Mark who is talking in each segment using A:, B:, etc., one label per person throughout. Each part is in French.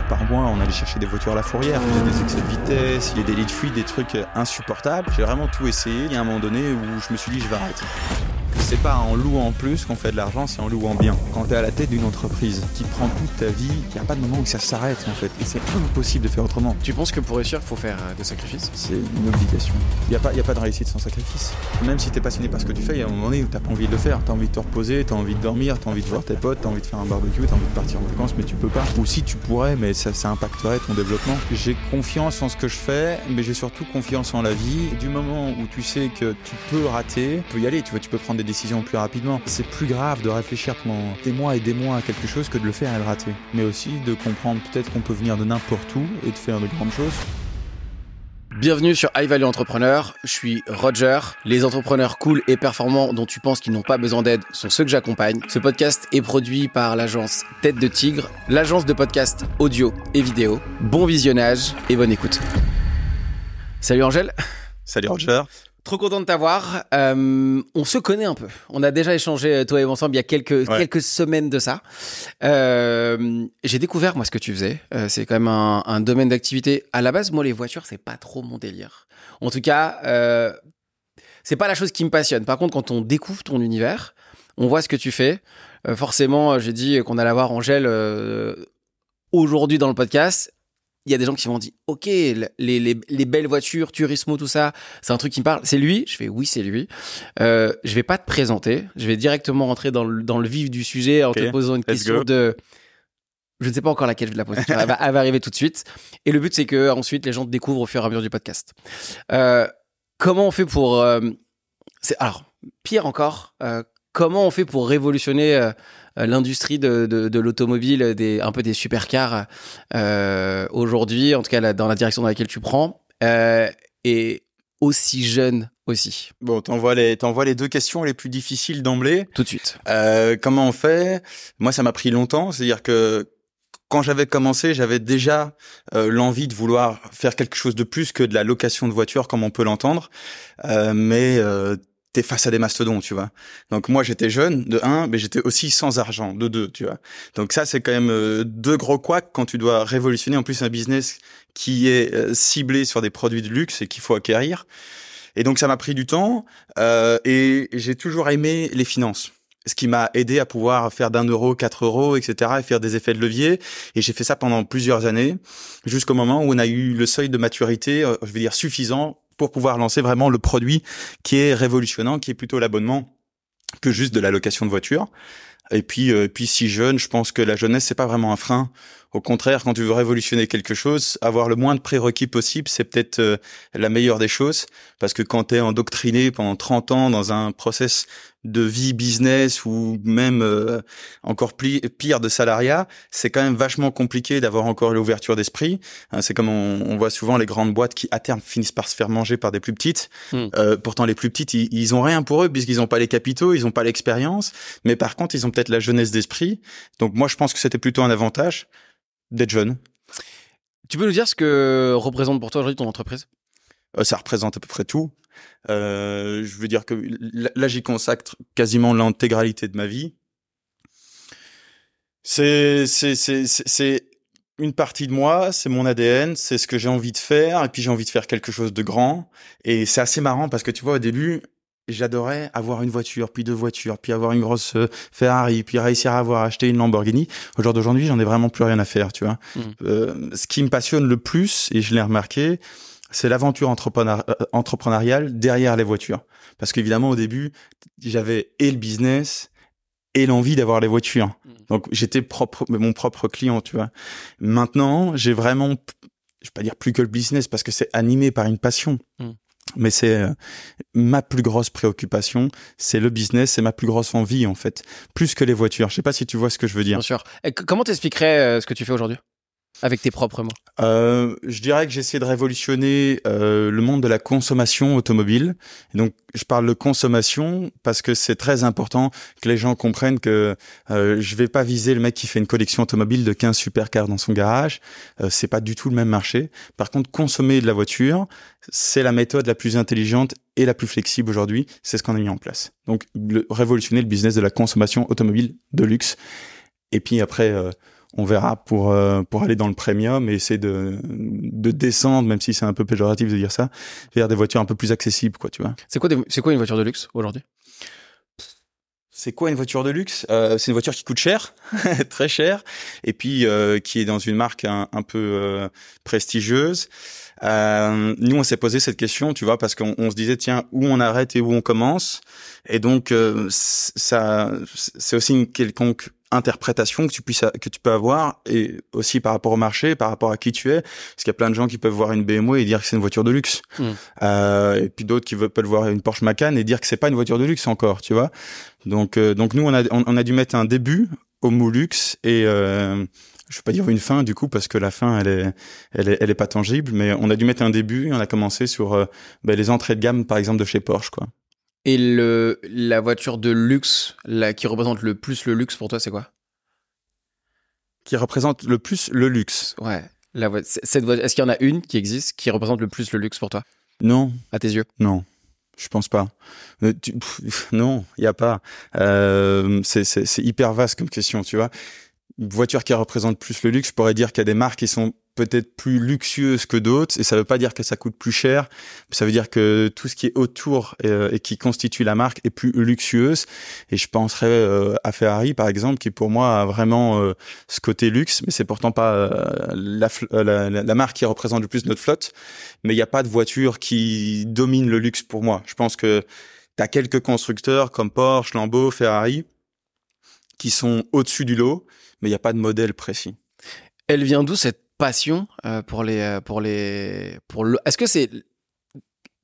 A: par mois, on allait chercher des voitures à la fourrière. Il y a des excès de vitesse, il y a des lits de fuite, des trucs insupportables. J'ai vraiment tout essayé. Il y a un moment donné où je me suis dit, je vais arrêter. C'est pas en louant plus qu'on fait de l'argent, c'est en louant bien. Quand tu es à la tête d'une entreprise qui prend toute ta vie, il n'y a pas de moment où ça s'arrête en fait. Et c'est impossible de faire autrement.
B: Tu penses que pour réussir, il faut faire euh, des sacrifices?
A: C'est une obligation. Il n'y a, pas, y a pas de réussite sans sacrifice. Même si tu es passionné par ce que tu fais, il y a un moment donné où tu pas envie de le faire. Tu as envie de te reposer, tu as envie de dormir, tu as envie de voir tes potes, tu as envie de faire un barbecue, tu as envie de partir en vacances, mais tu peux pas. Ou si tu pourrais, mais ça, ça impacterait ton développement. J'ai confiance en ce que je fais, mais j'ai surtout confiance en la vie. Du moment où tu sais que tu peux rater, tu peux y aller, tu, vois, tu peux prendre des décisions plus rapidement. C'est plus grave de réfléchir pendant des mois et des mois à quelque chose que de le faire et le rater. Mais aussi de comprendre peut-être qu'on peut venir de n'importe où et de faire de grandes choses.
B: Bienvenue sur High Value Entrepreneur, je suis Roger. Les entrepreneurs cool et performants dont tu penses qu'ils n'ont pas besoin d'aide sont ceux que j'accompagne. Ce podcast est produit par l'agence Tête de Tigre, l'agence de podcast audio et vidéo. Bon visionnage et bonne écoute. Salut Angèle.
A: Salut Roger.
B: Trop content de t'avoir. Euh, on se connaît un peu. On a déjà échangé toi et moi ensemble il y a quelques quelques semaines de ça. Euh, j'ai découvert moi ce que tu faisais. Euh, c'est quand même un, un domaine d'activité. À la base, moi les voitures c'est pas trop mon délire. En tout cas, euh, c'est pas la chose qui me passionne. Par contre, quand on découvre ton univers, on voit ce que tu fais. Euh, forcément, j'ai dit qu'on allait avoir Angèle euh, aujourd'hui dans le podcast il y a des gens qui m'ont dit ok les, les, les, belles voitures Turismo tout ça c'est un truc qui me parle. C'est lui je fais oui c'est lui. Euh, je vais pas te présenter. Je vais directement rentrer dans le, dans le vif du sujet en okay, te posant une question go. de je ne sais pas encore laquelle je vais la poser. Elle, va, elle va arriver tout de suite. Et le but c'est que ensuite les gens te découvrent au fur et à mesure du podcast. Euh, comment on fait pour euh, c'est alors pire encore euh, comment on fait pour révolutionner l'industrie de, de, de l'automobile, des, un peu des supercars euh, aujourd'hui, en tout cas la, dans la direction dans laquelle tu prends, euh, et aussi jeune aussi.
A: Bon, t'envoies les, t'envoies les deux questions les plus difficiles d'emblée.
B: Tout de suite.
A: Euh, comment on fait? Moi, ça m'a pris longtemps. C'est-à-dire que quand j'avais commencé, j'avais déjà euh, l'envie de vouloir faire quelque chose de plus que de la location de voiture, comme on peut l'entendre. Euh, mais euh, t'es face à des mastodons, tu vois. Donc moi j'étais jeune de un, mais j'étais aussi sans argent de deux, tu vois. Donc ça c'est quand même euh, deux gros couacs quand tu dois révolutionner en plus un business qui est euh, ciblé sur des produits de luxe et qu'il faut acquérir. Et donc ça m'a pris du temps euh, et j'ai toujours aimé les finances. Ce qui m'a aidé à pouvoir faire d'un euro, quatre euros, etc. et faire des effets de levier. Et j'ai fait ça pendant plusieurs années, jusqu'au moment où on a eu le seuil de maturité, euh, je veux dire, suffisant pour pouvoir lancer vraiment le produit qui est révolutionnant, qui est plutôt l'abonnement que juste de la location de voiture. Et puis, euh, si jeune, je pense que la jeunesse c'est pas vraiment un frein. Au contraire, quand tu veux révolutionner quelque chose, avoir le moins de prérequis possible, c'est peut-être euh, la meilleure des choses. Parce que quand tu es endoctriné pendant 30 ans dans un process de vie business ou même euh, encore pire de salariat, c'est quand même vachement compliqué d'avoir encore l'ouverture d'esprit. Hein, c'est comme on, on, voit souvent les grandes boîtes qui à terme finissent par se faire manger par des plus petites. Mm. Euh, pourtant les plus petites, ils, ils ont rien pour eux puisqu'ils n'ont pas les capitaux, ils n'ont pas l'expérience, mais par contre ils ont peut-être la jeunesse d'esprit. Donc moi je pense que c'était plutôt un avantage d'être jeune.
B: Tu peux nous dire ce que représente pour toi aujourd'hui ton entreprise?
A: Euh, Ça représente à peu près tout. Euh, je veux dire que là, j'y consacre quasiment l'intégralité de ma vie. C'est c'est c'est c'est une partie de moi, c'est mon ADN, c'est ce que j'ai envie de faire, et puis j'ai envie de faire quelque chose de grand. Et c'est assez marrant parce que tu vois au début, j'adorais avoir une voiture, puis deux voitures, puis avoir une grosse euh, Ferrari, puis réussir à avoir acheté une Lamborghini. Au jour d'aujourd'hui, j'en ai vraiment plus rien à faire, tu vois. Mmh. Euh, ce qui me passionne le plus, et je l'ai remarqué, c'est l'aventure entrepreneur, euh, entrepreneuriale derrière les voitures. Parce qu'évidemment, au début, j'avais et le business et l'envie d'avoir les voitures. Mmh. Donc, j'étais propre, mon propre client, tu vois. Maintenant, j'ai vraiment, je vais pas dire plus que le business parce que c'est animé par une passion. Mmh mais c'est euh, ma plus grosse préoccupation, c'est le business, c'est ma plus grosse envie en fait, plus que les voitures. Je sais pas si tu vois ce que je veux dire.
B: Bien sûr. Comment t'expliquerais euh, ce que tu fais aujourd'hui? Avec tes propres mots
A: euh, Je dirais que j'essaie de révolutionner euh, le monde de la consommation automobile. Donc, je parle de consommation parce que c'est très important que les gens comprennent que euh, je vais pas viser le mec qui fait une collection automobile de 15 supercars dans son garage. Euh, c'est pas du tout le même marché. Par contre, consommer de la voiture, c'est la méthode la plus intelligente et la plus flexible aujourd'hui. C'est ce qu'on a mis en place. Donc, révolutionner le business de la consommation automobile de luxe. Et puis après, euh, on verra pour pour aller dans le premium et essayer de de descendre, même si c'est un peu péjoratif de dire ça, vers des voitures un peu plus accessibles, quoi, tu vois.
B: C'est quoi c'est quoi une voiture de luxe aujourd'hui?
A: C'est quoi une voiture de luxe? Euh, C'est une voiture qui coûte cher, très cher, et puis euh, qui est dans une marque un, peu euh, prestigieuse. nous, on s'est posé cette question, tu vois, parce qu'on se disait tiens où on arrête et où on commence, et donc ça, c'est aussi une quelconque interprétation que tu puisses que tu peux avoir et aussi par rapport au marché, par rapport à qui tu es, parce qu'il y a plein de gens qui peuvent voir une BMW et dire que c'est une voiture de luxe, hmm. euh, et puis d'autres qui peuvent voir une Porsche Macan et dire que c'est pas une voiture de luxe encore, tu vois. Donc euh, donc nous on a on, a dû mettre un début au mot luxe et euh, je vais pas dire une fin du coup parce que la fin elle est elle est elle est pas tangible, mais on a dû mettre un début et on a commencé sur euh, ben, les entrées de gamme par exemple de chez Porsche quoi.
B: Et le, la voiture de luxe, la, qui représente le plus le luxe pour toi, c'est quoi?
A: Qui représente le plus le luxe
B: Ouais. La cette est-ce qu'il y en a une qui existe qui représente le plus le luxe pour toi?
A: Non.
B: À tes yeux?
A: Non. Je pense pas. Euh, non, il y a pas. Euh, c'est hyper vaste comme question, tu vois. Voiture qui représente plus le luxe, je pourrais dire qu'il y a des marques qui sont peut-être plus luxueuse que d'autres et ça veut pas dire que ça coûte plus cher ça veut dire que tout ce qui est autour euh, et, qui constitue la marque est plus luxueuse. Et je penserais euh, à Ferrari par exemple qui pour moi a vraiment euh, ce côté luxe mais c'est pourtant pas la, marque qui représente le plus notre flotte. Mais il n'y a pas de voiture qui domine le luxe pour moi. Je pense que tu as quelques constructeurs comme Porsche, Lambeau, Ferrari qui sont au-dessus du lot mais il n'y a pas de modèle précis
B: elle vient d'où cette passion euh, pour les euh, pour les pour le est-ce que c'est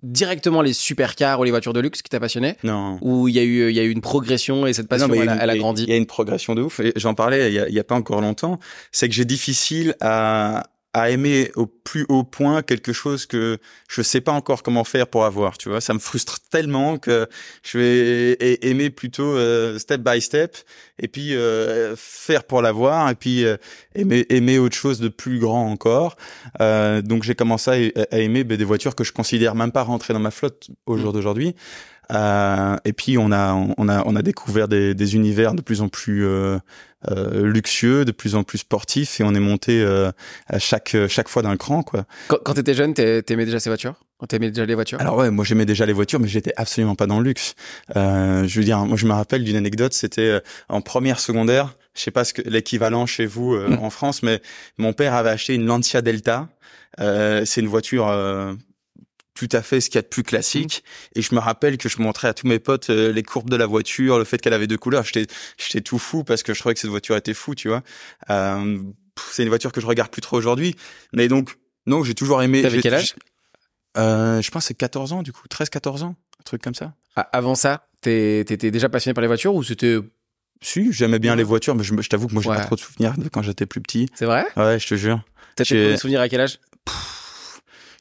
B: directement les supercars ou les voitures de luxe qui t'a passionné?
A: Non.
B: Ou il y a eu il y a eu une progression et cette passion elle, a, grandi?
A: Il y a une progression de ouf. J'en parlais il y, a, il y a pas encore longtemps. C'est que j'ai difficile à à aimer au plus haut point quelque chose que je sais pas encore comment faire pour avoir, tu vois. Ça me frustre tellement que je vais aimer plutôt euh, step by step et puis euh, faire pour l'avoir et puis euh, aimer, aimer autre chose de plus grand encore. donc j'ai commencé à, aimer ben, des voitures que je considère même pas rentrer dans ma flotte au jour mmh. d'aujourd'hui. Euh, et puis on a on a on a découvert des, des univers de plus en plus euh, euh, luxueux, de plus en plus sportifs, et on est monté euh, à chaque chaque fois d'un cran quoi.
B: Quand, quand t'étais jeune, t'aimais déjà ces voitures? Quand t'aimais déjà les voitures?
A: Alors ouais, moi j'aimais déjà les voitures, mais j'étais absolument pas dans le luxe. je veux dire, moi je me rappelle d'une anecdote, c'était en première secondaire. Je sais pas ce que l'équivalent chez vous mmh. en France, mais mon père avait acheté une Lancia Delta. c'est une voiture tout à fait ce qu'il y a de plus classique. Mmh. Et je me rappelle que je montrais à tous mes potes euh, les courbes de la voiture, le fait qu'elle avait deux couleurs. J'étais, j'étais tout fou parce que je trouvais que cette voiture était fou, tu vois. Euh, c'est une voiture que je regarde plus trop aujourd'hui. Mais donc, non, j'ai toujours aimé.
B: T'avais quel âge?
A: Euh, Je pense c'est 14 ans, du coup. 13, 14 ans. Un truc comme ça.
B: Ah, avant ça, t'étais déjà passionné par les voitures ou c'était
A: si, j'aimais bien les voitures, mais je, t'avoue que moi j'ai pas trop de souvenirs de quand j'étais plus petit.
B: C'est vrai?
A: Ouais, je te jure.
B: T'as des souvenirs à quel âge?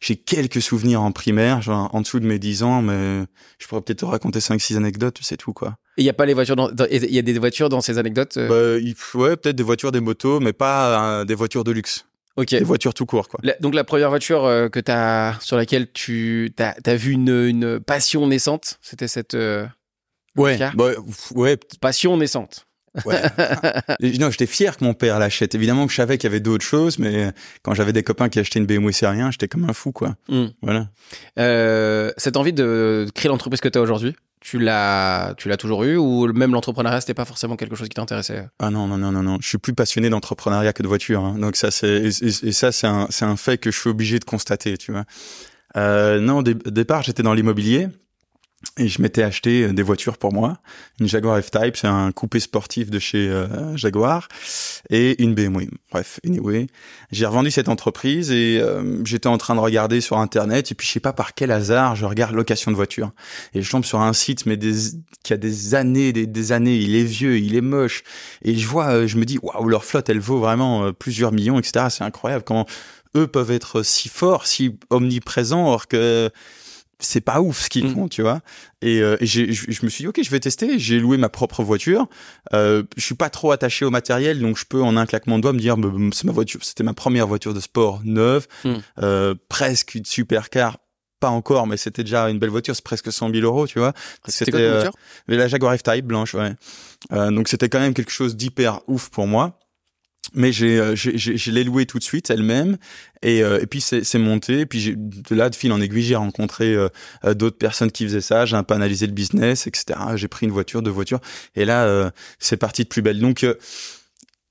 A: J'ai quelques souvenirs en primaire, genre en dessous de mes 10 ans, mais je pourrais peut-être te raconter 5-6 anecdotes, c'est tout quoi.
B: Il y a pas les voitures dans, il y a des voitures dans ces anecdotes
A: euh? Bah, Ouais, peut-être des voitures, des motos, mais pas euh, des voitures de luxe.
B: Ok.
A: Des voitures tout court quoi.
B: donc la première voiture euh, que as, sur laquelle tu as, as vu une, une passion naissante, c'était cette.
A: ouais. Bah, ouais.
B: Passion naissante.
A: Ouais. non, j'étais fier que mon père l'achète. Évidemment que je savais qu'il y avait d'autres choses, mais quand j'avais des copains qui achetaient une BMW rien, j'étais comme un fou, quoi. Hmm. Voilà.
B: Euh, cette envie de créer l'entreprise que tu as aujourd'hui, tu l'as, tu l'as toujours eu ou même l'entrepreneuriat c'était pas forcément quelque chose qui t'intéressait?
A: Ah non non non non non, je suis plus passionné d'entrepreneuriat que de voiture. Hein. Donc ça c'est et, ça c'est un c'est un fait que je suis obligé de constater, tu vois. Euh, non, au départ j'étais dans l'immobilier et je m'étais acheté euh, des voitures pour moi, une Jaguar F-Type, c'est un coupé sportif de chez euh, Jaguar, et une BMW. Bref, anyway, j'ai revendu cette entreprise et euh, j'étais en train de regarder sur internet et puis je sais pas par quel hasard, je regarde location de voitures et je tombe sur un site mais des, qui a des années, des, des, années, il est vieux, il est moche. Et je vois, je me dis waouh leur flotte elle vaut vraiment plusieurs millions, etc. C'est incroyable comment eux peuvent être si forts, si omniprésents, or que c'est pas ouf ce qu'ils mm. font, tu vois. Et, euh, je me suis dit, ok, je vais tester. J'ai loué ma propre voiture. Euh, je suis pas trop attaché au matériel, donc je peux en un claquement de doigts me dire, bah, c'est ma voiture. C'était ma première voiture de sport neuve, mm. euh, presque une supercar. Pas encore, mais c'était déjà une belle voiture. C'est presque 100 000 euros, tu vois.
B: C'était euh,
A: la Jaguar F-Type blanche, ouais. Euh, donc c'était quand même quelque chose d'hyper ouf pour moi. Mais j'ai, euh, j'ai, j'ai- je l'ai loué tout de suite elle-même et, euh, et puis c'est, monté. Et puis de là, de fil en aiguille, j'ai rencontré euh, euh, d'autres personnes qui faisaient ça. J'ai un peu analysé le business, etc. J'ai pris une voiture, deux voitures, et là, euh, c'est parti de plus belle. Donc, euh,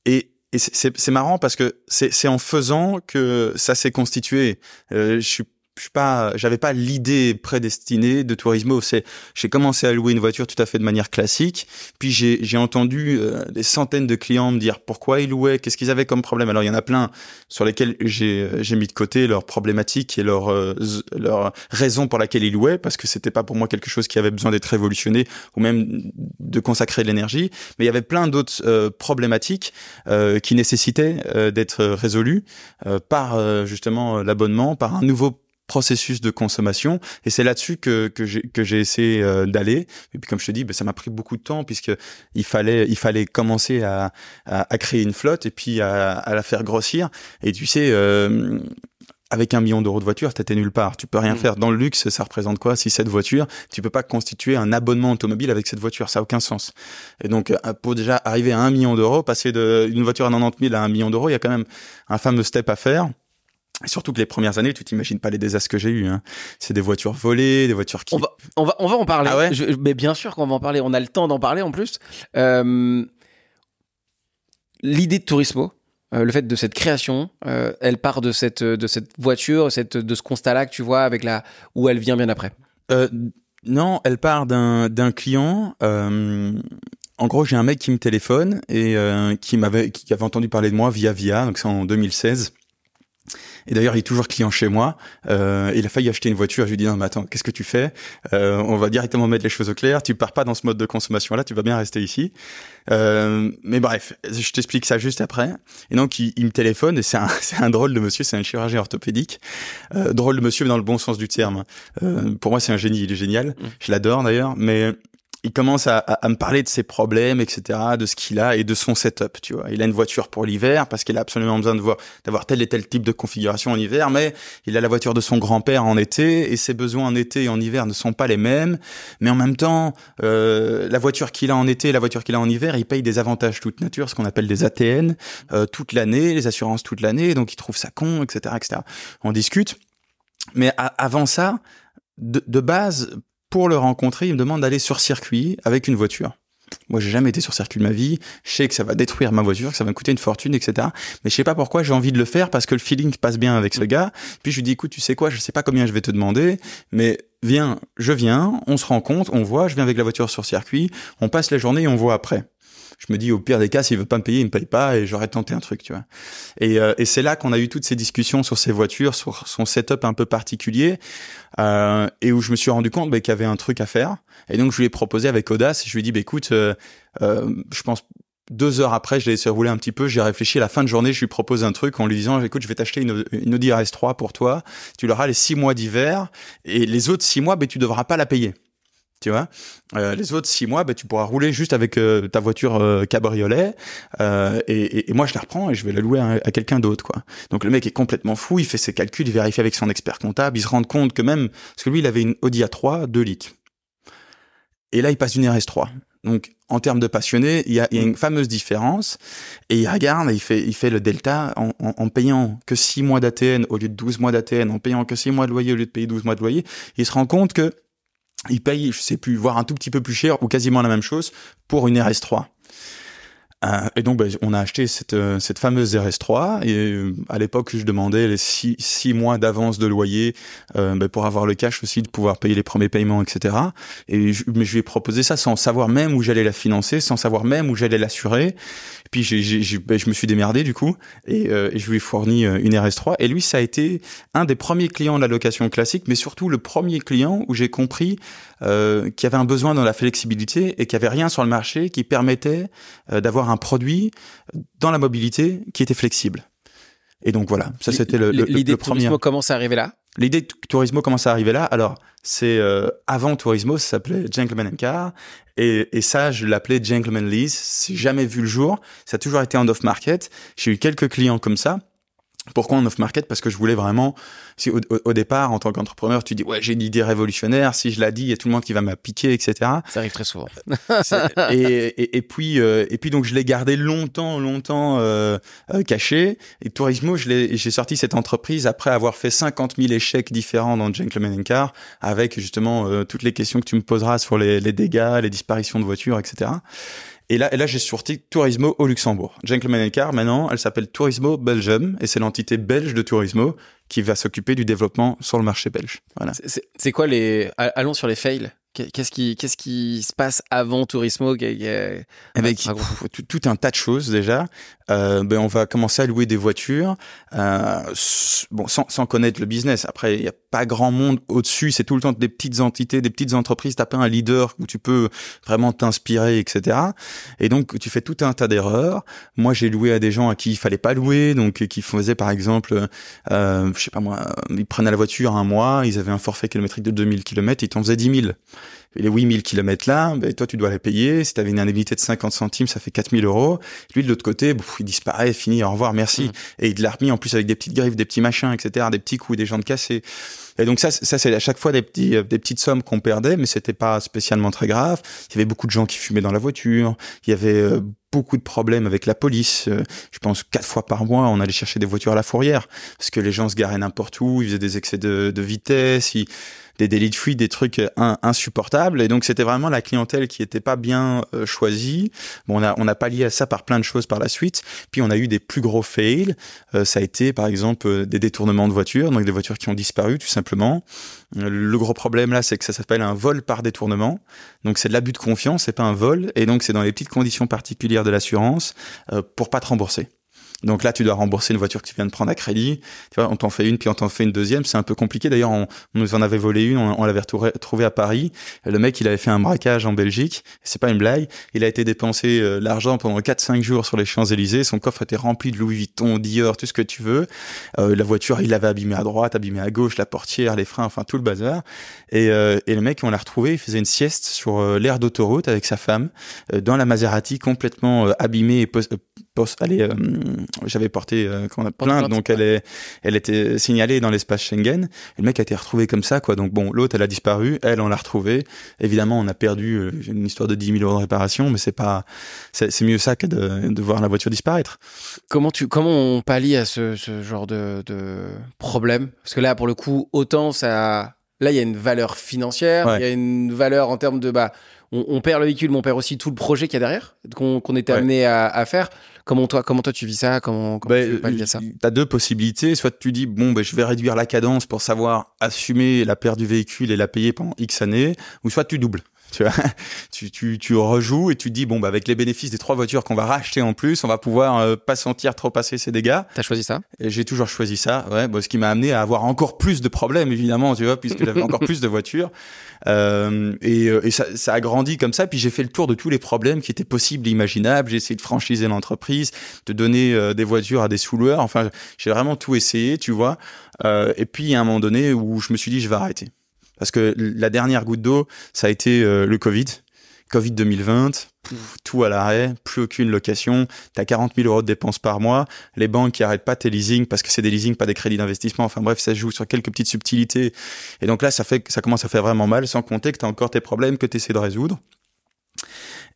A: et, et c'est, c'est, c'est marrant parce que c'est, c'est en faisant que ça s'est constitué. Euh, je suis je suis pas, j'avais pas l'idée prédestinée de Turismo. C'est, j'ai commencé à louer une voiture tout à fait de manière classique. Puis j'ai, j'ai entendu euh, des centaines de clients me dire pourquoi ils louaient, qu'est-ce qu'ils avaient comme problème. Alors il y en a plein sur lesquels j'ai, j'ai mis de côté leurs problématiques et leurs, euh, leurs raisons pour laquelle ils louaient, parce que c'était pas pour moi quelque chose qui avait besoin d'être révolutionné ou même de consacrer de l'énergie. Mais il y avait plein d'autres euh, problématiques euh, qui nécessitaient euh, d'être résolues euh, par euh, justement l'abonnement, par un nouveau processus de consommation et c'est là-dessus que que j'ai que j'ai essayé euh, d'aller et puis comme je te dis ben, ça m'a pris beaucoup de temps puisque il fallait il fallait commencer à à, à créer une flotte et puis à, à la faire grossir et tu sais euh, avec un million d'euros de voiture, t'étais nulle part. Tu peux rien
B: Mm.
A: faire. Dans le luxe, ça représente quoi Si cette voiture, tu peux pas constituer un abonnement automobile avec cette voiture. Ça a aucun sens. Et donc, euh, pour déjà arriver à un million d'euros, passer d'une voiture à 90 000 à un million d'euros, il y a quand même un fameux step à faire. Surtout que les premières années, tu t'imagines pas les désastres que j'ai eus. Hein. C'est des voitures volées, des voitures qui.
B: On va, on va, on va en parler.
A: Ah ouais
B: Je- mais bien sûr qu'on va en parler. On a le temps d'en parler en plus. Euh, L'idée de Turismo, euh, le fait de cette création, euh, elle part de cette, de cette voiture, cette, de ce constat-là que tu vois avec la, où elle vient bien après.
A: Non, elle part d'un client. en gros, j'ai un mec qui me téléphone et qui m'avait qui avait entendu parler de moi via via. Donc c'est en 2016. Et d'ailleurs, il est toujours client chez moi. Euh, il a failli acheter une voiture. Je lui dit non, mais attends, qu'est-ce que tu fais? Euh, On va directement mettre les choses au clair. Tu pars pas dans ce mode de consommation-là. Tu vas bien rester ici. Euh, mais bref, je t'explique ça juste après. Et donc, il, il me téléphone et c'est un, c'est un drôle de monsieur. C'est un chirurgien orthopédique. Euh, drôle de monsieur, mais dans le bon sens du terme. Euh, pour moi, c'est un génie. Il est génial. Je l'adore d'ailleurs. Mais il commence à, à, à me parler de ses problèmes, etc., de ce qu'il a et de son setup. Tu vois, il a une voiture pour l'hiver parce qu'il a absolument besoin de voir d'avoir tel et tel type de configuration en hiver, mais il a la voiture de son grand-père en été et ses besoins en été et en hiver ne sont pas les mêmes. Mais en même temps, euh, la voiture qu'il a en été et la voiture qu'il a en hiver, il paye des avantages toute nature, ce qu'on appelle des ATN, euh, toute l'année, les assurances toute l'année, donc il trouve ça con, etc., etc. On discute. Mais avant ça, de, de base, pour le rencontrer, il me demande d'aller sur circuit avec une voiture. Moi, j'ai jamais été sur circuit de ma vie. Je sais que ça va détruire ma voiture, que ça va me coûter une fortune, etc. Mais je sais pas pourquoi j'ai envie de le faire parce que le feeling passe bien avec ce gars. Puis je lui dis, écoute, tu sais quoi, je sais pas combien je vais te demander, mais viens, je viens, on se rencontre, on voit, je viens avec la voiture sur circuit, on passe la journée et on voit après. Je me dis, au pire des cas, s'il veut pas me payer, il me paye pas et j'aurais tenté un truc, tu vois. Et, euh, et c'est là qu'on a eu toutes ces discussions sur ces voitures, sur son setup un peu particulier, euh, et où je me suis rendu compte bah, qu'il y avait un truc à faire. Et donc je lui ai proposé avec audace, je lui ai dit, bah, écoute, euh, euh, je pense deux heures après, je l'ai laissé rouler un petit peu, j'ai réfléchi à la fin de journée, je lui propose un truc en lui disant, écoute, je vais t'acheter une, une Audi RS3 pour toi, tu l'auras les six mois d'hiver, et les autres six mois, bah, tu devras pas la payer. Tu vois, euh, les autres six mois, bah, tu pourras rouler juste avec euh, ta voiture euh, cabriolet, euh, et, et, moi je la reprends et je vais la louer à, quelqu'un d'autre, quoi. Donc le mec est complètement fou, il fait ses calculs, il vérifie avec son expert comptable, il se rend compte que même parce que lui il avait une Audi A3 2 litres, et là il passe d'une RS3. Donc en termes de passionné, il y a, il y a une fameuse différence, et il regarde, et il fait, il fait le delta en, en, en payant que 6 mois d'ATN au lieu de 12 mois d'ATN, en payant que 6 mois de loyer au lieu de payer 12 mois de loyer, il se rend compte que il paye, je sais plus, voire un tout petit peu plus cher ou quasiment la même chose pour une RS3. Euh, et donc, bah, on a acheté cette, euh, cette fameuse RS3. Et euh, à l'époque, je demandais les six, six mois d'avance de loyer euh, bah, pour avoir le cash aussi, de pouvoir payer les premiers paiements, etc. Et je, mais je lui ai proposé ça sans savoir même où j'allais la financer, sans savoir même où j'allais l'assurer. Puis bah, je me suis démerdé du coup et, euh, je lui ai fourni euh, une RS3. Et lui, ça a été un des premiers clients de la location classique, mais surtout le premier client où j'ai compris euh, qu'il y avait un besoin dans la flexibilité et qu'il n'y avait rien sur le marché qui permettait d'avoir un produit dans la mobilité qui était flexible. Et donc voilà, ça c'était le, le,
B: L'idée
A: le
B: de
A: premier.
B: Turismo commence à arriver là?
A: L'idée de Turismo commence à arriver là. Alors, c'est euh, avant Turismo, ça s'appelait Gentleman and Car. Et, et ça, je l'appelais Gentleman Lease. C'est jamais vu le jour. Ça a toujours été en off-market. J'ai eu quelques clients comme ça. Pourquoi en off-market Parce que je voulais vraiment, si au, au, départ, en tant qu'entrepreneur, tu dis ouais j'ai une idée révolutionnaire, si je la dis, il y a tout le monde qui va m'appliquer, etc.
B: Ça arrive très souvent.
A: et, et, et, puis euh, et puis donc je l'ai gardé longtemps, longtemps euh, euh caché. Et Tourismo, je l'ai, j'ai sorti cette entreprise après avoir fait 50 000 échecs différents dans Gentleman Car, avec justement euh, toutes les questions que tu me poseras sur les, les dégâts, les disparitions de voitures, etc. Et là, et là j'ai sorti Turismo au Luxembourg. Gentleman Car, maintenant, elle s'appelle Turismo Belgium et c'est l'entité belge de Turismo qui va s'occuper du développement sur le marché belge. Voilà.
B: C'est quoi les Allons sur les fails. Qu'est-ce qui, qu'est-ce qui se passe avant Turismo?
A: Avec tout, tout, un tas de choses déjà. Euh, ben on va commencer à louer des voitures, euh, bon, sans, sans, connaître le business. Après, il n'y a pas grand monde au-dessus. C'est tout le temps des petites entités, des petites entreprises. T'as pas un leader où tu peux vraiment t'inspirer, etc. Et donc, tu fais tout un tas d'erreurs. Moi, j'ai loué à des gens à qui il fallait pas louer, donc qui faisaient par exemple, euh, je sais pas moi, ils prenaient la voiture un mois, ils avaient un forfait kilométrique de 2000 km, ils t'en faisaient 10 000 les 8000 km là, ben, toi tu dois les payer. Si tu avais une indemnité de 50 centimes, ça fait 4000 euros. Lui de l'autre côté, il disparaît, fini, au revoir, merci. Mm. Et il l'a remis en plus avec des petites griffes, des petits machins, etc., des petits coups, des jantes cassées. Et donc ça, ça c'est à chaque fois des, petits, euh, des petites sommes qu'on perdait, mais c'était pas spécialement très grave. Il y avait beaucoup de gens qui fumaient dans la voiture. Il y avait euh, beaucoup de problèmes avec la police. Euh, je pense quatre fois par mois, on allait chercher des voitures à la fourrière parce que les gens se garaient n'importe où, ils faisaient des excès de, de vitesse. Ils, des délits de fuite, des trucs euh, insupportables. Et donc c'était vraiment la clientèle qui était pas bien euh, choisie. Bon, on a on a pallié à ça par plein de choses par la suite. Puis on a eu des plus gros fails. Euh, ça a été par exemple des détournements de voitures, donc des voitures qui ont disparu tout simplement. Le gros problème là, c'est que ça s'appelle un vol par détournement. Donc c'est de l'abus de confiance, c'est pas un vol. Et donc c'est dans les petites conditions particulières de l'assurance pour pas te rembourser. Donc là, tu dois rembourser une voiture que tu viens de prendre à crédit. Tu vois, on t'en fait une, puis on t'en fait une deuxième. C'est un peu compliqué. D'ailleurs, on, nous en avait volé une, on, l'avait trouvé à Paris. Le mec, il avait fait un braquage en Belgique. C'est pas une blague. Il a été dépensé euh, l'argent pendant 4-5 jours sur les Champs-Élysées. Son coffre était rempli de Louis Vuitton, Dior, tout ce que tu veux. Euh, la voiture, il l'avait abîmée à droite, abîmée à gauche, la portière, les freins, enfin tout le bazar. Et, euh, et le mec, on l'a retrouvé. Il faisait une sieste sur euh, l'aire d'autoroute avec sa femme dans la Maserati complètement abîmée et allez, euh, j'avais porté euh, a plainte, donc elle est, elle était signalée dans l'espace Schengen. Et le mec a été retrouvé comme ça, quoi. Donc bon, l'autre, elle a disparu, elle, on l'a retrouvée. Évidemment, on a perdu euh, une histoire de 10 000 euros de réparation, mais c'est pas, c'est mieux ça que de, de, voir la voiture disparaître.
B: Comment tu, comment on pallie à ce, ce genre de, de problème? Parce que là, pour le coup, autant ça, là, il y a une valeur financière, il y a une valeur en termes de, bah, on, perd le véhicule, mais on perd aussi tout le projet qu'il y a derrière, qu'on était amené à, à faire. Comment toi, comment toi tu vis ça? Comment, comment tu
A: bah, ça? T'as deux possibilités. Soit tu dis bon, ben je vais réduire la cadence pour savoir assumer la perte du véhicule et la payer pendant X années, ou soit tu doubles. Tu, vois? Tu, tu, tu rejoues et tu dis bon bah avec les bénéfices des trois voitures qu'on va racheter en plus, on va pouvoir euh, pas sentir trop passer ces dégâts.
B: T'as choisi ça?
A: J'ai toujours choisi ça. Ouais, bon, ce qui m'a amené à avoir encore plus de problèmes évidemment, tu vois, puisque j'avais encore plus de voitures. Euh, et, euh, et ça, ça, a grandi comme ça. Puis j'ai fait le tour de tous les problèmes qui étaient possibles, imaginables. J'ai essayé de franchiser l'entreprise, de donner euh, des voitures à des sous-loueurs. Enfin, j'ai vraiment tout essayé, tu vois. Euh, et puis il y a un moment donné où je me suis dit je vais arrêter parce que la dernière goutte d'eau, ça a été le Covid. Covid 2020, tout à l'arrêt, plus aucune location, tu as 40 000 euros de dépenses par mois, les banques qui arrêtent pas tes leasing parce que c'est des leasing, pas des crédits d'investissement, enfin bref, ça joue sur quelques petites subtilités. Et donc là, ça fait ça commence à faire vraiment mal, sans compter que tu as encore tes problèmes que tu essaies de résoudre.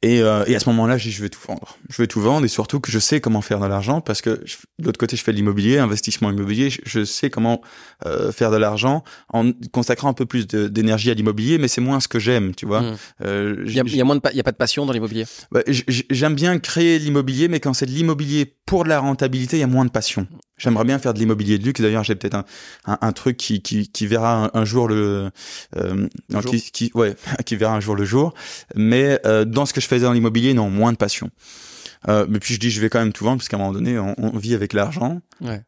A: Et, euh, et, à ce moment-là, je dis, je vais tout vendre. Je vais tout vendre et surtout que je sais comment faire de l'argent parce que de l'autre côté, je fais de l'immobilier, investissement immobilier. Je, sais comment euh, faire de l'argent en consacrant un peu plus d'énergie à l'immobilier, mais c'est moins ce que j'aime, tu vois. Mmh.
B: Euh, il y, a, y a moins de, il y a pas de passion dans l'immobilier.
A: Bah, j'aime bien créer l'immobilier, mais quand c'est de l'immobilier pour de la rentabilité, il y a moins de passion. J'aimerais bien faire de l'immobilier de luxe. D'ailleurs, j'ai peut-être un, un, un, truc qui, qui, qui verra un, jour le, euh, Qui, qui, ouais, qui verra un jour le jour. Mais euh, dans ce que je faisais dans l'immobilier, non, moins de passion. Euh, mais puis je dis, je vais quand même tout vendre parce qu'à un moment donné, on, on vit avec l'argent. Ouais.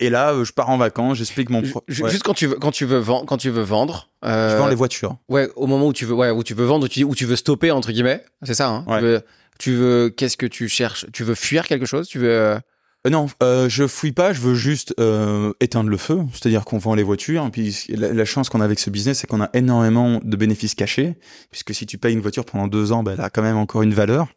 A: Et là, je pars en vacances, j'explique mon.
B: Pro... Juste quand tu veux, quand tu veux vendre, quand tu veux vendre.
A: Je vends les voitures.
B: Ouais, au moment où tu veux, ouais, où tu veux vendre, où tu, où tu veux stopper entre guillemets, c'est ça. Hein,
A: ouais.
B: tu veux, veux qu'est-ce que tu cherches? Tu veux fuir quelque chose? Tu veux
A: non, euh, je fuis pas, je veux juste euh, éteindre le feu, c'est-à-dire qu'on vend les voitures. Et puis la, chance qu'on a avec ce business, c'est qu'on a énormément de bénéfices cachés, puisque si tu payes une voiture pendant deux ans, ben, elle a quand même encore une valeur.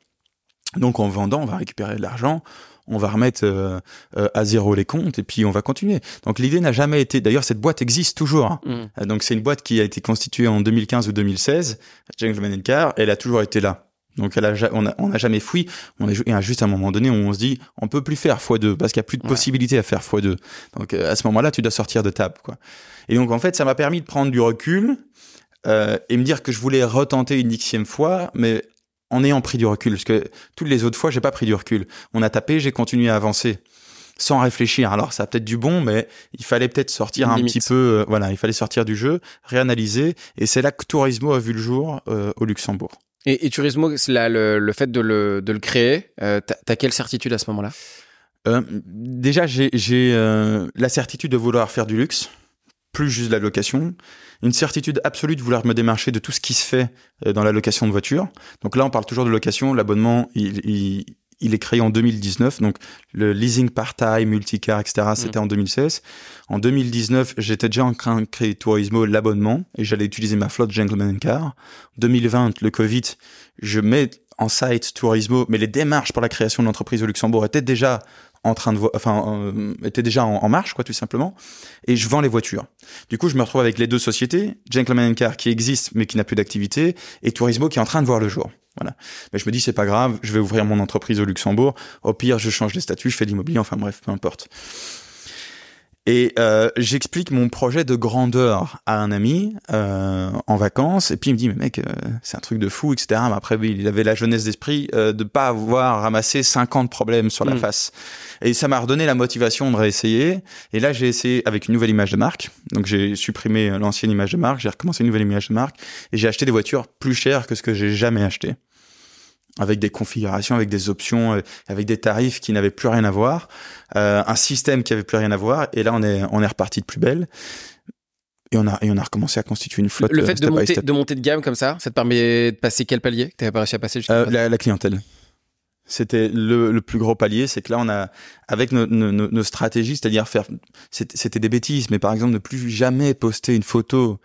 A: Donc en vendant, on va récupérer de l'argent, on va remettre à zéro les comptes et puis on va continuer. Donc l'idée n'a jamais été. D'ailleurs, cette boîte existe toujours. Hein. Mm. Donc c'est une boîte qui a été constituée en 2015 ou 2016, Gentleman Car. Elle a toujours été là. Donc elle a, on n'a jamais fui. On est a juste un moment donné où on se dit on peut plus faire x2 parce qu'il y a plus de possibilités à faire x2. Donc euh, à ce moment-là, tu dois sortir de table quoi. Et donc en fait, ça m'a permis de prendre du recul euh, et me dire que je voulais retenter une xième fois, mais en ayant pris du recul parce que toutes les autres fois, j'ai pas pris du recul. On a tapé, j'ai continué à avancer sans réfléchir. Alors ça a peut-être du bon, mais il fallait peut-être sortir un petit peu. Euh, voilà, il fallait sortir du jeu, réanalyser. Et c'est là que Tourismo a vu le jour au Luxembourg.
B: Et, et Turismo, le, fait de le, de le créer, euh, t'as quelle certitude à ce moment-là?
A: Euh, Déjà, j'ai euh, la certitude de vouloir faire du luxe, plus juste de la location. Une certitude absolue de vouloir me démarcher de tout ce qui se fait euh, dans la location de voiture. Donc là, on parle toujours de location. L'abonnement, il, il, il est créé en 2019, donc le leasing part-time, multicar, etc., mm. c'était en 2016. En 2019, j'étais déjà en train de créer Turismo, l'abonnement, et j'allais utiliser ma flotte Gentleman Car. 2020, le Covid, je mets en site Turismo, mais les démarches pour la création de l'entreprise au Luxembourg étaient déjà en train de enfin euh, étaient déjà en, marche quoi tout simplement et je vends les voitures. Du coup, je me retrouve avec les deux sociétés, Gentleman Car qui existe mais qui n'a plus d'activité et Turismo qui est en train de voir le jour. Voilà. Mais je me dis c'est pas grave, je vais ouvrir mon entreprise au Luxembourg. Au pire, je change les statuts, je fais de l'immobilier, enfin bref, peu importe. Et euh, j'explique mon projet de grandeur à un ami euh, en vacances, et puis il me dit mais mec, euh, c'est un truc de fou, etc. Mais après, oui, il avait la jeunesse d'esprit euh, de pas avoir ramassé 50 problèmes sur la mm. face. Et ça m'a redonné la motivation de réessayer. Et là, j'ai essayé avec une nouvelle image de marque. Donc j'ai supprimé l'ancienne image de marque, j'ai recommencé une nouvelle image de marque, et j'ai acheté des voitures plus chères que ce que j'ai jamais acheté avec des configurations, avec des options, euh, avec des tarifs qui n'avaient plus rien à voir, euh, un système qui avait plus rien à voir. Et là, on est on est reparti de plus belle. Et on a et on a recommencé à constituer une flotte.
B: Le fait euh, de monter de monter de gamme comme ça, ça te permet de passer quel palier que t'avais pas réussi à passer
A: euh, la, la, clientèle. C'était le, le, plus gros palier, c'est que là on a avec nos, nos, nos stratégies, c'est-à-dire faire, c'était des bêtises, mais par exemple ne plus jamais poster une photo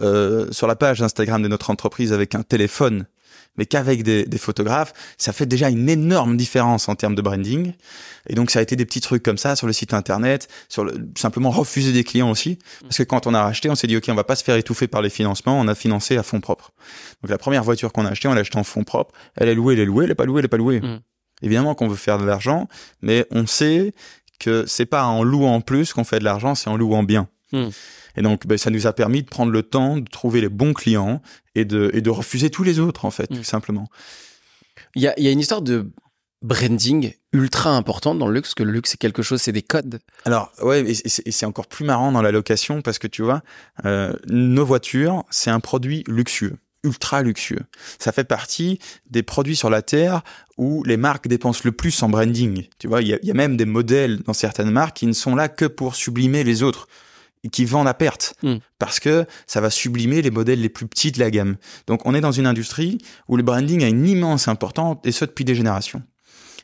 A: euh, sur la page Instagram de notre entreprise avec un téléphone mais qu'avec des, des, photographes, ça fait déjà une énorme différence en termes de branding. Et donc, ça a été des petits trucs comme ça sur le site internet, sur le, simplement refuser des clients aussi. Parce que quand on a racheté, on s'est dit, OK, on va pas se faire étouffer par les financements, on a financé à fonds propres. Donc, la première voiture qu'on a achetée, on l'a achetée en fonds propres. Elle est louée, elle est louée, elle est pas louée, elle est pas louée. Mmh. Évidemment qu'on veut faire de l'argent, mais on sait que c'est pas en louant plus qu'on fait de l'argent, c'est en louant bien. Mmh. Et donc, ben, ça nous a permis de prendre le temps de trouver les bons clients et de, et de refuser tous les autres, en fait, mm. tout simplement.
B: Il y a, y a une histoire de branding ultra importante dans le luxe, parce que le luxe, c'est quelque chose, c'est des codes.
A: Alors, ouais, et c'est encore plus marrant dans la location, parce que tu vois, euh, nos voitures, c'est un produit luxueux ultra luxueux. Ça fait partie des produits sur la Terre où les marques dépensent le plus en branding. Tu vois, il y a, même des modèles dans certaines marques qui ne sont là que pour sublimer les autres qui vendent à perte hmm. parce que ça va sublimer les modèles les plus petits de la gamme. Donc on est dans une industrie où le branding a une immense importance et ce depuis des générations.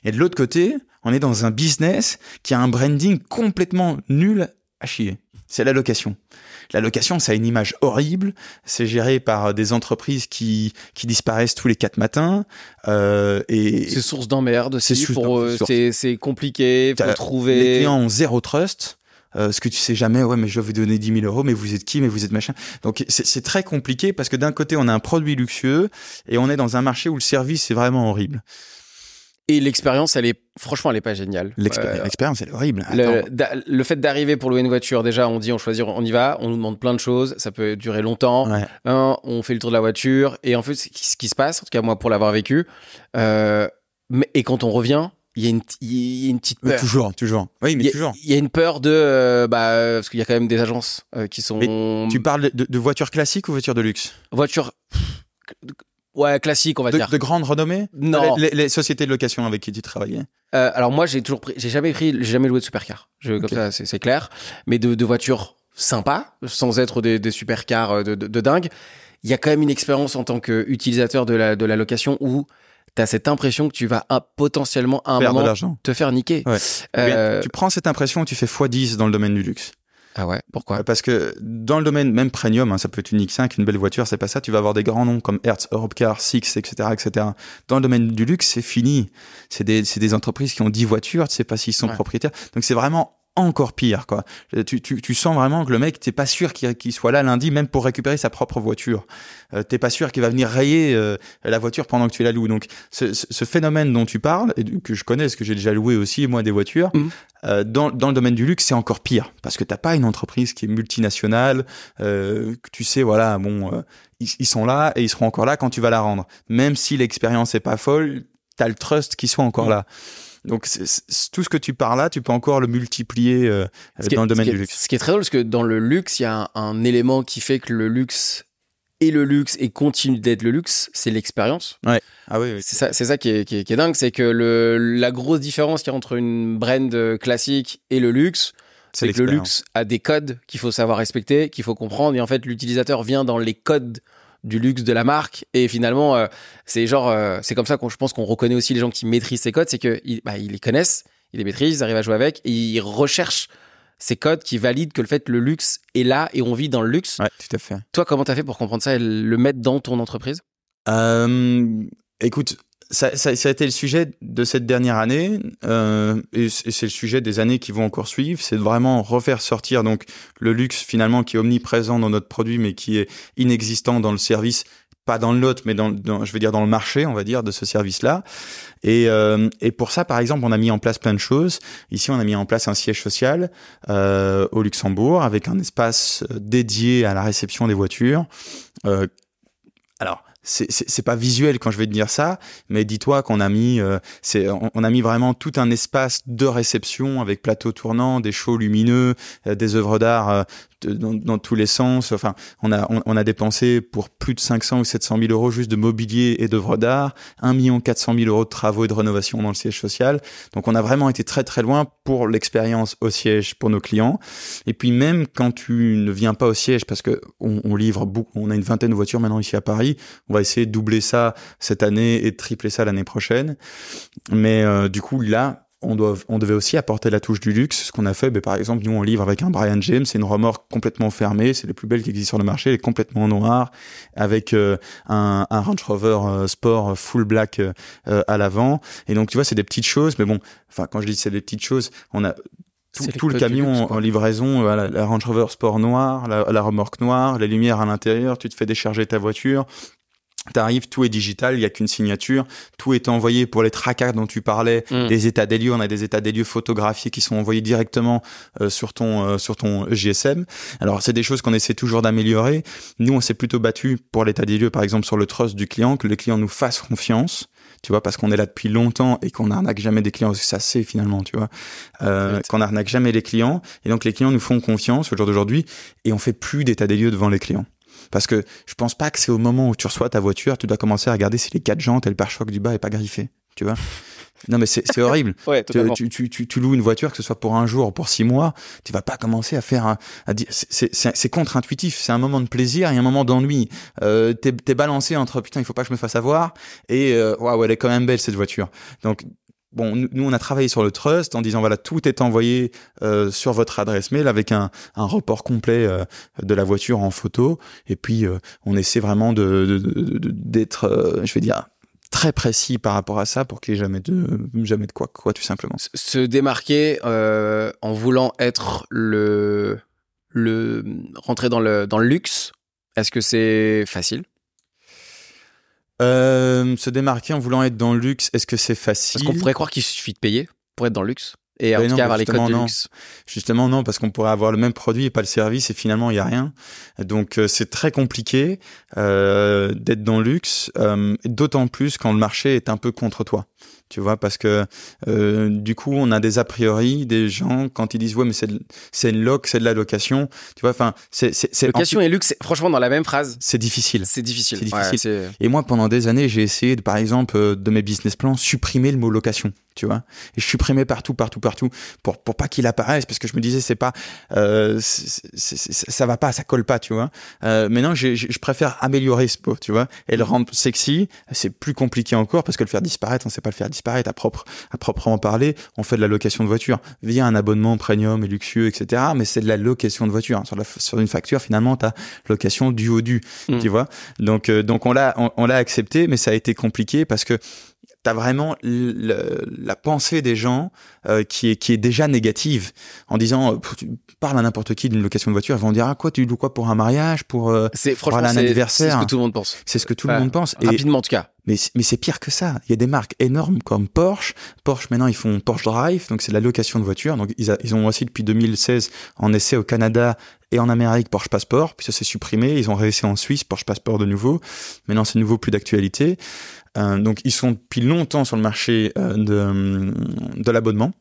A: Et de l'autre côté, on est dans un business qui a un branding complètement nul à chier. C'est la location. La location, ça a une image horrible. C'est géré par des entreprises qui qui disparaissent tous les quatre matins. Euh, et
B: c'est source d'emmerde. C'est euh, c'est compliqué. Faut trouver.
A: Les clients ont zéro trust. Euh, ce que tu sais jamais, ouais, mais je vais vous donner 10 000 euros, mais vous êtes qui, mais vous êtes machin. Donc c'est très compliqué parce que d'un côté on a un produit luxueux et on est dans un marché où le service est vraiment horrible.
B: Et l'expérience, elle est franchement, elle est pas géniale.
A: L'expérience, elle est horrible.
B: Le, le, fait d'arriver pour louer une voiture, déjà, on dit, on choisit, on y va, on nous demande plein de choses, ça peut durer longtemps. On fait le tour de la voiture et en fait, ce qui se passe, en tout cas moi pour l'avoir vécu, euh, mais, et quand on revient, il y, a une, y a une petite peur.
A: toujours, toujours. Oui, mais toujours.
B: Il y a une peur de, euh, bah, parce qu'il y a quand même des agences euh, qui sont. Mais
A: tu parles de, de voitures classiques ou voitures de luxe?
B: Voitures. Ouais, classique, on va dire.
A: De grande renommée
B: Non.
A: Les, les, sociétés de location avec qui tu travaillais?
B: Euh, Alors moi, j'ai toujours pris, j'ai jamais pris, j'ai jamais loué de supercar. Je, Comme ça, c'est clair. Mais de, de voitures sympas, sans être des, des supercars euh, de dingue. Il y a quand même une expérience en tant qu'utilisateur de la, de la location où tu as cette impression que tu vas potentiellement à un moment te faire niquer.
A: Euh... tu prends cette impression, tu fais x10 dans le domaine du luxe.
B: Ah ouais, pourquoi?
A: Parce que dans le domaine même premium, hein, ça peut être une X5, une belle voiture, c'est pas ça. Tu vas avoir des grands noms comme Hertz, Europcar, Six, etc., etc. Dans le domaine du luxe, c'est fini. C'est des, des entreprises qui ont 10 voitures, tu sais pas s'ils sont propriétaires. Donc c'est vraiment encore pire quoi. Tu, tu, tu, sens vraiment que le mec t'es pas sûr qu'il soit là lundi même pour récupérer sa propre voiture. Euh, t'es pas sûr qu'il va venir rayer euh, la voiture pendant que tu la loues. Donc ce, ce, phénomène dont tu parles et que je connais parce que j'ai déjà loué aussi moi des voitures mmh. euh, dans, dans le domaine du luxe c'est encore pire parce que t'as pas une entreprise qui est multinationale euh, que tu sais voilà bon euh, ils, ils, sont là et ils seront encore là quand tu vas la rendre. Même si l'expérience est pas folle, t'as le trust qui soit encore mmh. là. Donc tout ce que tu parles là, tu peux encore le multiplier euh, dans le domaine
B: du
A: luxe.
B: Ce qui est très drôle, parce que dans le luxe, il y a un, élément qui fait que le luxe est le luxe et continue d'être le luxe, c'est l'expérience.
A: Ouais. Ah oui.
B: C'est ça, c'est ça qui est, qui est, dingue, c'est que le, la grosse différence qu'il y a entre une brand classique et le luxe, c'est que le luxe a des codes qu'il faut savoir respecter, qu'il faut comprendre, et en fait l'utilisateur vient dans les codes du luxe de la marque. Et finalement, euh, c'est genre, euh, c'est comme ça qu'on, je pense qu'on reconnaît aussi les gens qui maîtrisent ces codes, c'est que bah, ils les connaissent, ils les maîtrisent, ils arrivent à jouer avec, et ils recherchent ces codes qui valident que le fait le luxe est là et on vit dans le luxe.
A: Ouais, tout à fait.
B: Toi, comment t'as fait pour comprendre ça et le mettre dans ton entreprise?
A: Euh, Écoute, ça, ça, ça, a été le sujet de cette dernière année euh, et c'est le sujet des années qui vont encore suivre. C'est de vraiment refaire sortir donc le luxe finalement qui est omniprésent dans notre produit mais qui est inexistant dans le service, pas dans le nôtre mais dans, dans je veux dire dans le marché on va dire de ce service-là. Et, euh, et pour ça par exemple on a mis en place plein de choses. Ici on a mis en place un siège social euh, au Luxembourg avec un espace dédié à la réception des voitures. Euh, alors c'est pas visuel quand je vais te dire ça, mais dis-toi qu'on a mis, euh, on, vraiment tout un espace de réception avec plateau tournant, des shows lumineux, euh, des œuvres d'art euh, dans, tous les sens. Enfin, on a, on, a dépensé pour plus de 500 ou 700 000 euros juste de mobilier et d'œuvres d'art, 1 million 400 000 euros de travaux et de rénovation dans le siège social. Donc, on a vraiment été très très loin pour l'expérience au siège pour nos clients. Et puis même quand tu ne viens pas au siège, parce que on livre beaucoup, on a une vingtaine de voitures maintenant ici à Paris, on va essayer de doubler ça cette année et de tripler ça l'année prochaine. Mais euh, du coup là, on, doit, on devait aussi apporter la touche du luxe. Ce qu'on a fait, ben, par exemple, nous on livre avec un Brian James, c'est une remorque complètement fermée, c'est les plus belles qui existent sur le marché, elle est complètement noire, avec euh, un, un, Range Rover euh, Sport full black euh, à l'avant. Et donc tu vois, c'est des petites choses, mais bon, enfin quand je dis c'est des petites choses, on a tout, le camion en livraison, la, Range Rover Sport noir, la, la remorque noire, les lumières à l'intérieur, tu te fais décharger ta voiture, T'arrives, tout est digital, il y a qu'une signature, tout est envoyé pour les tracas dont tu parlais, mm. des états des lieux, on a des états des lieux photographiés qui sont envoyés directement euh, sur ton euh, sur ton GSM. Alors c'est des choses qu'on essaie toujours d'améliorer. Nous on s'est plutôt battu pour l'état des lieux par exemple sur le trust du client, que le client nous fasse confiance. Tu vois, parce qu'on est là depuis longtemps et qu'on n'arnaque jamais des clients, ça c'est finalement, tu vois, euh, qu'on n'arnaque jamais les clients. Et donc les clients nous font confiance au jour d'aujourd'hui et on fait plus d'état des lieux devant les clients. Parce que je pense pas que c'est au moment où tu reçois ta voiture, tu dois commencer à regarder si les quatre jantes et le pare-choc du bas est pas griffé. Tu vois Non, mais c'est horrible.
B: ouais,
A: tu, tu, tu, tu, loues une voiture, que ce soit pour un jour ou pour six mois, tu vas pas commencer à faire un. C'est contre-intuitif. C'est un moment de plaisir et un moment d'ennui. Euh, T'es es balancé entre putain, il faut pas que je me fasse avoir et euh, waouh, elle est quand même belle cette voiture. Donc Bon, nous, on a travaillé sur le trust en disant voilà, tout est envoyé euh, sur votre adresse mail avec un, un report complet euh, de la voiture en photo. Et puis, euh, on essaie vraiment de d'être, je vais dire, très précis par rapport à ça pour qu'il n'y ait jamais de, jamais de quoi, quoi, tout simplement.
B: Se démarquer en voulant être le, le rentrer dans le dans le luxe. Est-ce que c'est facile?
A: Euh, se démarquer en voulant être dans le luxe, est-ce que c'est facile?
B: Parce qu'on pourrait croire qu'il suffit de payer pour être dans le luxe. Et en tout cas avoir les codes de luxe.
A: Justement non, parce qu'on pourrait avoir le même produit et pas le service et finalement il y a rien. Donc euh, c'est très compliqué euh, d'être dans le luxe, euh, d'autant plus quand le marché est un peu contre toi tu vois, parce que euh, du coup, on a des a priori des gens quand ils disent ouais, mais c'est c'est une loc, c'est de la location, tu vois, enfin, c'est c'est
B: location et luxe, franchement, dans la même phrase,
A: c'est difficile.
B: C'est difficile.
A: difficile. et moi, pendant des années, j'ai essayé, de, par exemple, euh, de mes business plans, supprimer le mot location, tu vois, et je supprimais partout, partout, partout, pour pour pas qu'il apparaisse, parce que je me disais c'est pas, euh, ça va pas, ça colle pas, tu vois. Euh, maintenant, je préfère améliorer ce mot, tu vois, et le rendre sexy. C'est plus compliqué encore parce que le faire disparaître, on sait pas le faire disparaître à propre à proprement parler. On fait de la location de voiture via un abonnement premium et luxueux, etc. Mais c'est de la location de voiture. Sur, la, sur une facture, finalement, tu as location du au du, mm. tu vois. Donc donc on l'a on l'a accepté, mais ça a été compliqué parce que t'as vraiment la pensée des gens euh, qui est qui est déjà négative en disant euh, tu parles à n'importe qui d'une location de voiture ils vont dire ah quoi tu loues quoi pour un mariage pour euh,
B: c'est franchement un anniversaire c'est ce que tout le monde pense
A: c'est ce que tout le monde pense
B: rapidement en tout cas
A: mais mais c'est pire que ça. Il y a des marques énormes comme Porsche. Porsche maintenant ils font Porsche Drive donc c'est la location de voiture. Donc ils, ils ont aussi depuis 2016 en essai au Canada et en Amérique Porsche Passport puis ça s'est supprimé. Ils ont réussi en Suisse Porsche Passport de nouveau. Maintenant c'est nouveau plus d'actualité. Euh, donc ils sont depuis longtemps sur le marché euh, de, de l'abonnement.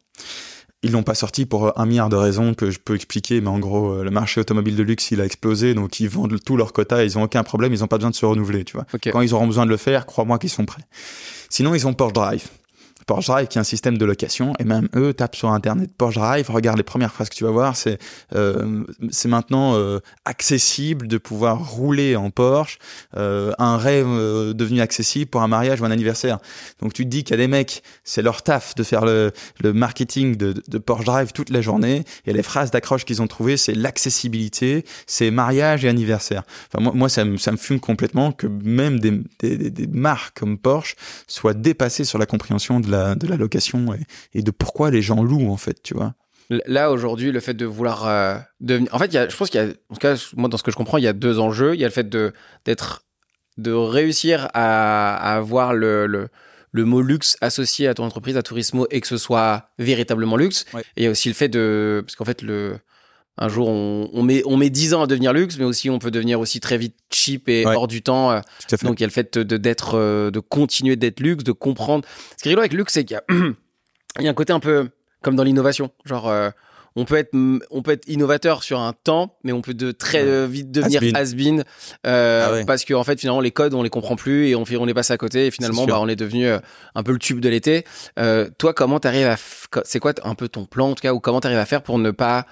A: Ils l'ont pas sorti pour un milliard de raisons que je peux expliquer, mais en gros, euh, le marché automobile de luxe, il a explosé, donc ils vendent tout leur quota, ils ont aucun problème, ils ont pas besoin de se renouveler, tu vois. Quand ils auront besoin de le faire, crois-moi qu'ils sont prêts. Sinon, ils ont Porsche Drive. Porsche Drive qui est un système de location et même eux tapent sur internet Porsche Drive regarde les premières phrases que tu vas voir c'est euh, c'est maintenant euh, accessible de pouvoir rouler en Porsche euh, un rêve devenu accessible pour un mariage ou un anniversaire. Donc tu te dis qu'il y a des mecs c'est leur taf de faire le, le marketing de, de, Porsche Drive toute la journée et les phrases d'accroche qu'ils ont trouvées c'est l'accessibilité c'est mariage et anniversaire. Enfin moi, moi ça, me, ça me fume complètement que même des, des, des marques comme Porsche soient dépassées sur la compréhension de la de la location et, de pourquoi les gens louent en fait, tu vois.
B: Là aujourd'hui, le fait de vouloir euh, devenir, en fait, y a, je pense qu'il y a, en tout cas, moi dans ce que je comprends, il y a deux enjeux. Il y a le fait de d'être, de réussir à, avoir le, le, mot luxe associé à ton entreprise, à Tourismo, et que ce soit véritablement luxe. Et il y a aussi le fait de, parce qu'en fait le un jour, on, met on met 10 ans à devenir luxe, mais aussi on peut devenir aussi très vite cheap et hors du temps. Euh. Donc il y a le fait de d'être, euh, de continuer d'être luxe, de comprendre. Ce qui est rigolo avec luxe, c'est qu'il y a, il y a un côté un peu comme dans l'innovation, genre. Euh, on peut être on peut être innovateur sur un temps mais on peut de très vite devenir has-been ah parce que en fait finalement les codes on les comprend plus et on fait on les passe à côté et finalement bah, on est devenu un peu le tube de l'été toi comment t'arrives à c'est quoi un peu ton plan en tout cas ou comment t'arrives à faire pour ne pas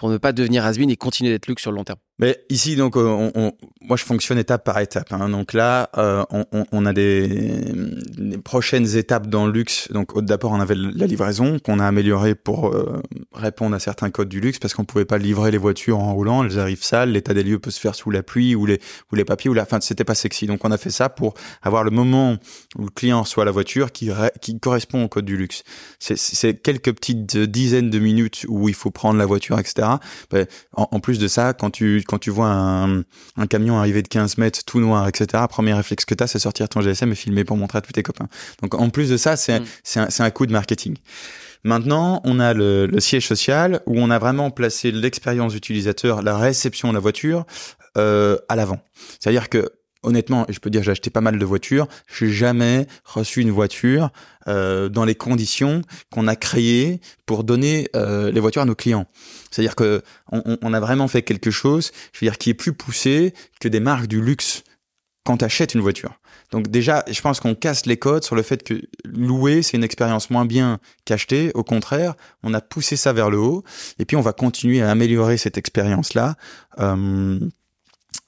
B: pour ne pas devenir has et continuer d'être luxe sur le long terme
A: mais ici, donc, euh, on, on, moi, je fonctionne étape par étape. Hein. Donc là, euh, on, on, a des, des, prochaines étapes dans le luxe. Donc d'abord, on avait la livraison qu'on a améliorée pour euh, répondre à certains codes du luxe parce qu'on pouvait pas livrer les voitures en roulant. Elles arrivent sales. L'état des lieux peut se faire sous la pluie ou les ou les papiers ou la. Enfin, c'était pas sexy. Donc on a fait ça pour avoir le moment où le client reçoit la voiture qui qui correspond au code du luxe. C'est quelques petites dizaines de minutes où il faut prendre la voiture, etc. Ben, en, en plus de ça, quand tu quand tu vois un, un, camion arriver de 15 mètres tout noir, etc., premier réflexe que tu as, c'est sortir ton GSM et filmer pour montrer à tous tes copains. Donc en plus de ça, c'est mm. un, un, coup de marketing. Maintenant, on a le, le, siège social où on a vraiment placé l'expérience utilisateur, la réception de la voiture euh, à l'avant. C'est-à-dire que honnêtement, je peux dire, j'ai acheté pas mal de voitures. J'ai jamais reçu une voiture euh, dans les conditions qu'on a créées pour donner euh, les voitures à nos clients. C'est-à-dire que on, on, a vraiment fait quelque chose, je veux dire, qui est plus poussé que des marques du luxe quand tu achètes une voiture. Donc déjà, je pense qu'on casse les codes sur le fait que louer, c'est une expérience moins bien qu'acheter. Au contraire, on a poussé ça vers le haut. Et puis, on va continuer à améliorer cette expérience-là. Euh,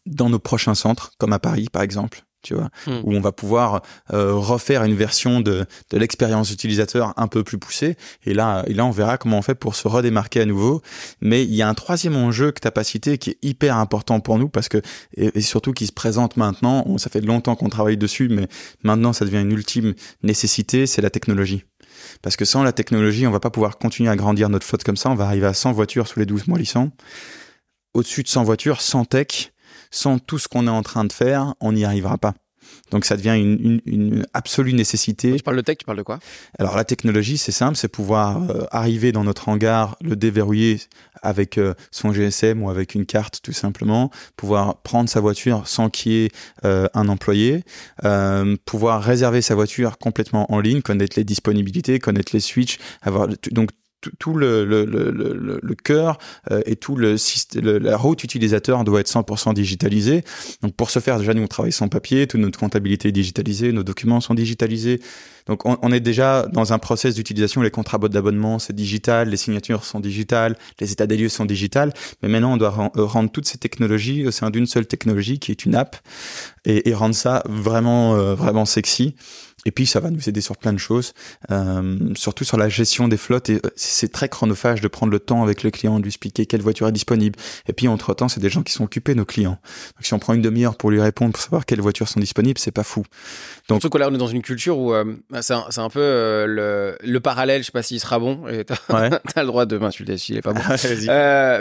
A: dans nos prochains centres, comme à Paris par exemple, tu vois, hmm. où on va pouvoir euh, refaire une version de, de l'expérience utilisateur un peu plus poussée. Et là, et là, on verra comment on fait pour se redémarquer à nouveau. Mais il y a un troisième enjeu que tu n'as pas cité qui est hyper important pour nous parce que et, surtout qui se présente maintenant. ça fait longtemps qu'on travaille dessus, mais maintenant ça devient une ultime nécessité, c'est la technologie. Parce que sans la technologie, on va pas pouvoir continuer à grandir notre flotte comme ça. On va arriver à 100 voitures sous les 12 mois lissants. Au-dessus de 100 voitures, sans tech, sans tout ce qu'on est en train de faire, on n'y arrivera pas. Donc ça devient une, une, absolue nécessité.
B: Tu parles de tech, tu parles de quoi?
A: Alors la technologie, c'est simple, c'est pouvoir euh, arriver dans notre hangar, le déverrouiller avec euh, son GSM ou avec une carte tout simplement, pouvoir prendre sa voiture sans qu'il y ait euh, un employé, pouvoir réserver sa voiture complètement en ligne, connaître les disponibilités, connaître les switches, avoir donc tout le, le, le, le cœur euh, et tout le, la route utilisateur doit être 100% digitalisé. Donc pour ce faire, déjà nous on travaille sans papier, toute notre comptabilité est digitalisée, nos documents sont digitalisés. Donc on, on est déjà dans un process d'utilisation. Les contrats d'abonnement c'est digital, les signatures sont digitales, les états des lieux sont digitales. Mais maintenant on doit euh, rendre toutes ces technologies au sein d'une seule technologie qui est une app et, et rendre ça vraiment euh, vraiment sexy. Et puis ça va nous aider sur plein de choses, euh, surtout sur la gestion des flottes. Et euh, c'est très chronophage de prendre le temps avec le client, de lui expliquer quelle voiture est disponible. Et puis entre temps, c'est des gens qui sont occupés, nos clients. Donc si on prend une demi-heure pour lui répondre, pour savoir quelles voitures sont disponibles, c'est pas fou.
B: Donc surtout que là, on est dans une culture où euh, c'est un, un, peu euh, le, le, parallèle. Je sais pas s'il sera bon. T'as ouais. le droit de m'insulter s'il est pas bon.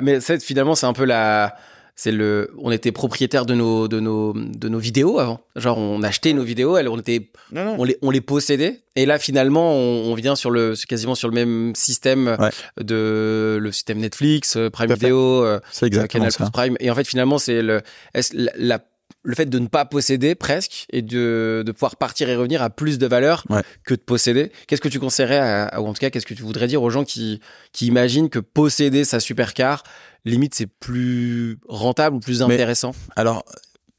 B: mais finalement, c'est un peu la c'est le on était propriétaire de nos de nos de nos vidéos avant. Genre on achetait nos vidéos elles on était on les on les possédait. Et là finalement on, vient sur le quasiment sur le même système de le système Netflix euh, Prime Video euh, Canal Prime. Et en fait finalement c'est le la, le fait de ne pas posséder presque et de, de pouvoir partir et revenir a plus de valeur que de posséder. Qu'est-ce que tu conseillerais, ou en tout cas, qu'est-ce que tu voudrais dire aux gens qui, qui imaginent que posséder sa supercar, limite, c'est plus rentable ou plus intéressant?
A: Alors,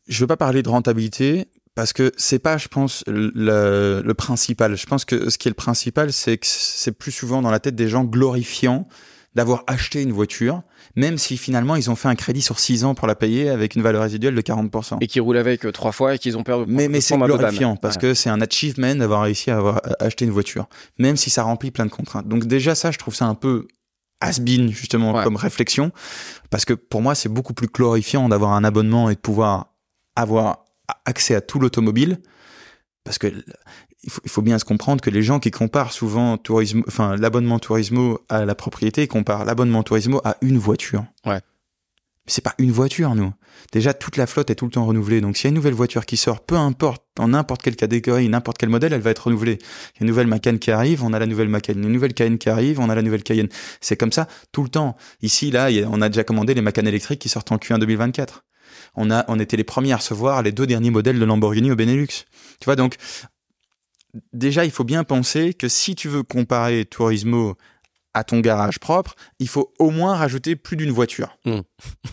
A: je veux pas parler de rentabilité parce que c'est pas, je pense, le, le, principal. Je pense que ce qui est le principal, c'est que c'est plus souvent dans la tête des gens glorifiant d'avoir acheté une voiture, même si finalement ils ont fait un crédit sur 6 ans pour la payer avec une valeur résiduelle de 40%.
B: Et qui roulent avec euh, trois fois et qu'ils ont peur de
A: Mais, mais c'est glorifiant parce que c'est un achievement d'avoir réussi à avoir acheté une voiture, même si ça remplit plein de contraintes. Donc déjà ça, je trouve ça un peu has-been justement comme réflexion, parce que pour moi c'est beaucoup plus glorifiant d'avoir un abonnement et de pouvoir avoir accès à tout l'automobile, parce que il faut, il faut, bien se comprendre que les gens qui comparent souvent tourisme, enfin l'abonnement Tourismo à la propriété, comparent l'abonnement Tourismo à une voiture.
B: Ouais.
A: C'est pas une voiture, nous. Déjà, toute la flotte est tout le temps renouvelée. Donc, s'il y a une nouvelle voiture qui sort, peu importe, dans n'importe quelle catégorie, n'importe quel modèle, elle va être renouvelée. Il y a une nouvelle Macan qui arrive, on a la nouvelle Macan. Une nouvelle Cayenne qui arrive, on a la nouvelle Cayenne. C'est comme ça tout le temps. Ici, là, on a déjà commandé les Macan électriques qui sortent en Q1 2024. On a, on était les premiers à recevoir les deux derniers modèles de Lamborghini au Benelux. Tu vois, donc, déjà, il faut bien penser que si tu veux comparer Turismo à ton garage propre, il faut au moins rajouter plus d'une voiture. Hmm.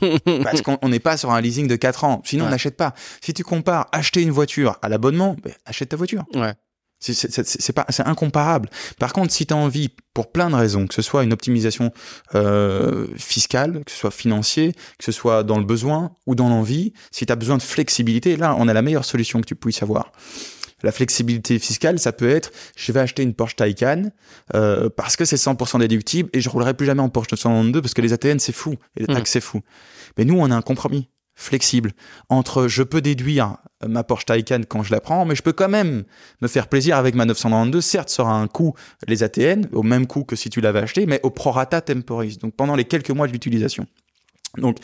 A: Parce qu'on n'est pas sur un leasing de 4 ans. Sinon, on n'achète pas. Si tu compares acheter une voiture à l'abonnement, ben, achète ta voiture.
B: Ouais.
A: C'est pas, c'est incomparable. Par contre, si tu as envie, pour plein de raisons, que ce soit une optimisation euh, fiscale, que ce soit financier, que ce soit dans le besoin ou dans l'envie, si tu as besoin de flexibilité, là, on a la meilleure solution que tu puisses avoir. La flexibilité fiscale, ça peut être, je vais acheter une Porsche Taycan euh, parce que c'est 100% déductible et je roulerai plus jamais en Porsche 992 parce que les ATN c'est fou et les mmh. taxes c'est fou. Mais nous, on a un compromis flexible entre je peux déduire ma Porsche Taycan quand je la prends, mais je peux quand même me faire plaisir avec ma 992. Certes, ça aura un coût, les ATN, au même coût que si tu l'avais acheté, mais au prorata temporis, donc pendant les quelques mois de l'utilisation. Donc,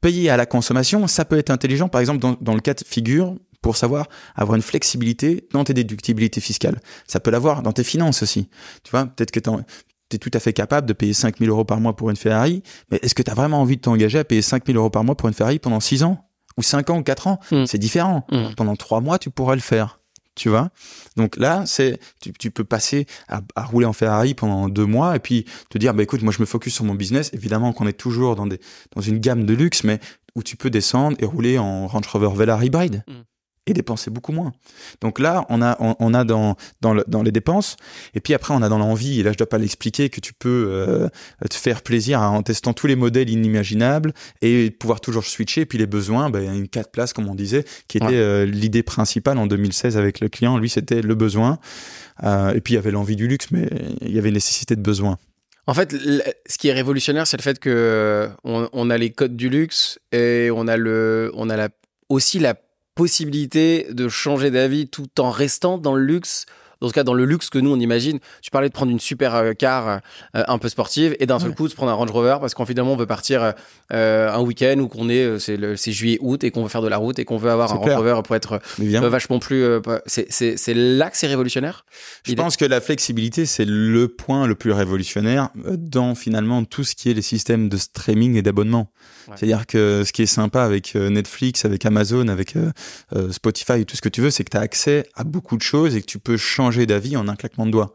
A: payer à la consommation, ça peut être intelligent. Par exemple, dans, dans le cas de figure, pour savoir avoir une flexibilité dans tes déductibilités fiscales. Ça peut l'avoir dans tes finances aussi. Tu vois, peut-être que tu es tout à fait capable de payer 5000 euros par mois pour une Ferrari, mais est-ce que tu as vraiment envie de t'engager à payer 5000 euros par mois pour une Ferrari pendant 6 ans ou 5 ans ou 4 ans? Mmh. C'est différent. Mmh. Pendant 3 mois, tu pourras le faire. Tu vois? Donc là, c'est tu, tu, peux passer à, à, rouler en Ferrari pendant deux mois et puis te dire bah écoute, moi je me focus sur mon business. Évidemment qu'on est toujours dans des dans une gamme de luxe, mais où tu peux descendre et rouler en Range Rover Velar hybride. Mmh et dépenser beaucoup moins. Donc là, on a, on, a dans, dans, le, dans, les dépenses, et puis après, on a dans l'envie, et là, je dois pas l'expliquer, que tu peux euh, te faire plaisir en testant tous les modèles inimaginables et pouvoir toujours switcher. Et puis les besoins, ben, une 4 places, comme on disait, qui était euh, l'idée principale en 2016 avec le client. Lui, c'était le besoin. Euh, et puis il y avait l'envie du luxe, mais il y avait nécessité de besoin.
B: En fait, ce qui est révolutionnaire, c'est le fait que on, on, a les codes du luxe et on a le, on a la, aussi la possibilité de changer d'avis tout en restant dans le luxe dans ce cas dans le luxe que nous on imagine. Tu parlais de prendre une super euh, car euh, un peu sportive et d'un seul coup de prendre un Range Rover parce qu'en finalement on veut partir euh, un week-end ou qu'on est c'est juillet août et qu'on veut faire de la route et qu'on veut avoir un Range Rover pour être vachement plus c'est là que c'est révolutionnaire.
A: Je pense que la flexibilité c'est le point le plus révolutionnaire dans finalement tout ce qui est les systèmes de streaming et d'abonnement. C'est-à-dire que ce qui est sympa avec Netflix, avec Amazon, avec Spotify et tout ce que tu veux, c'est que tu as accès à beaucoup de choses et que tu peux changer d'avis en un claquement de doigts.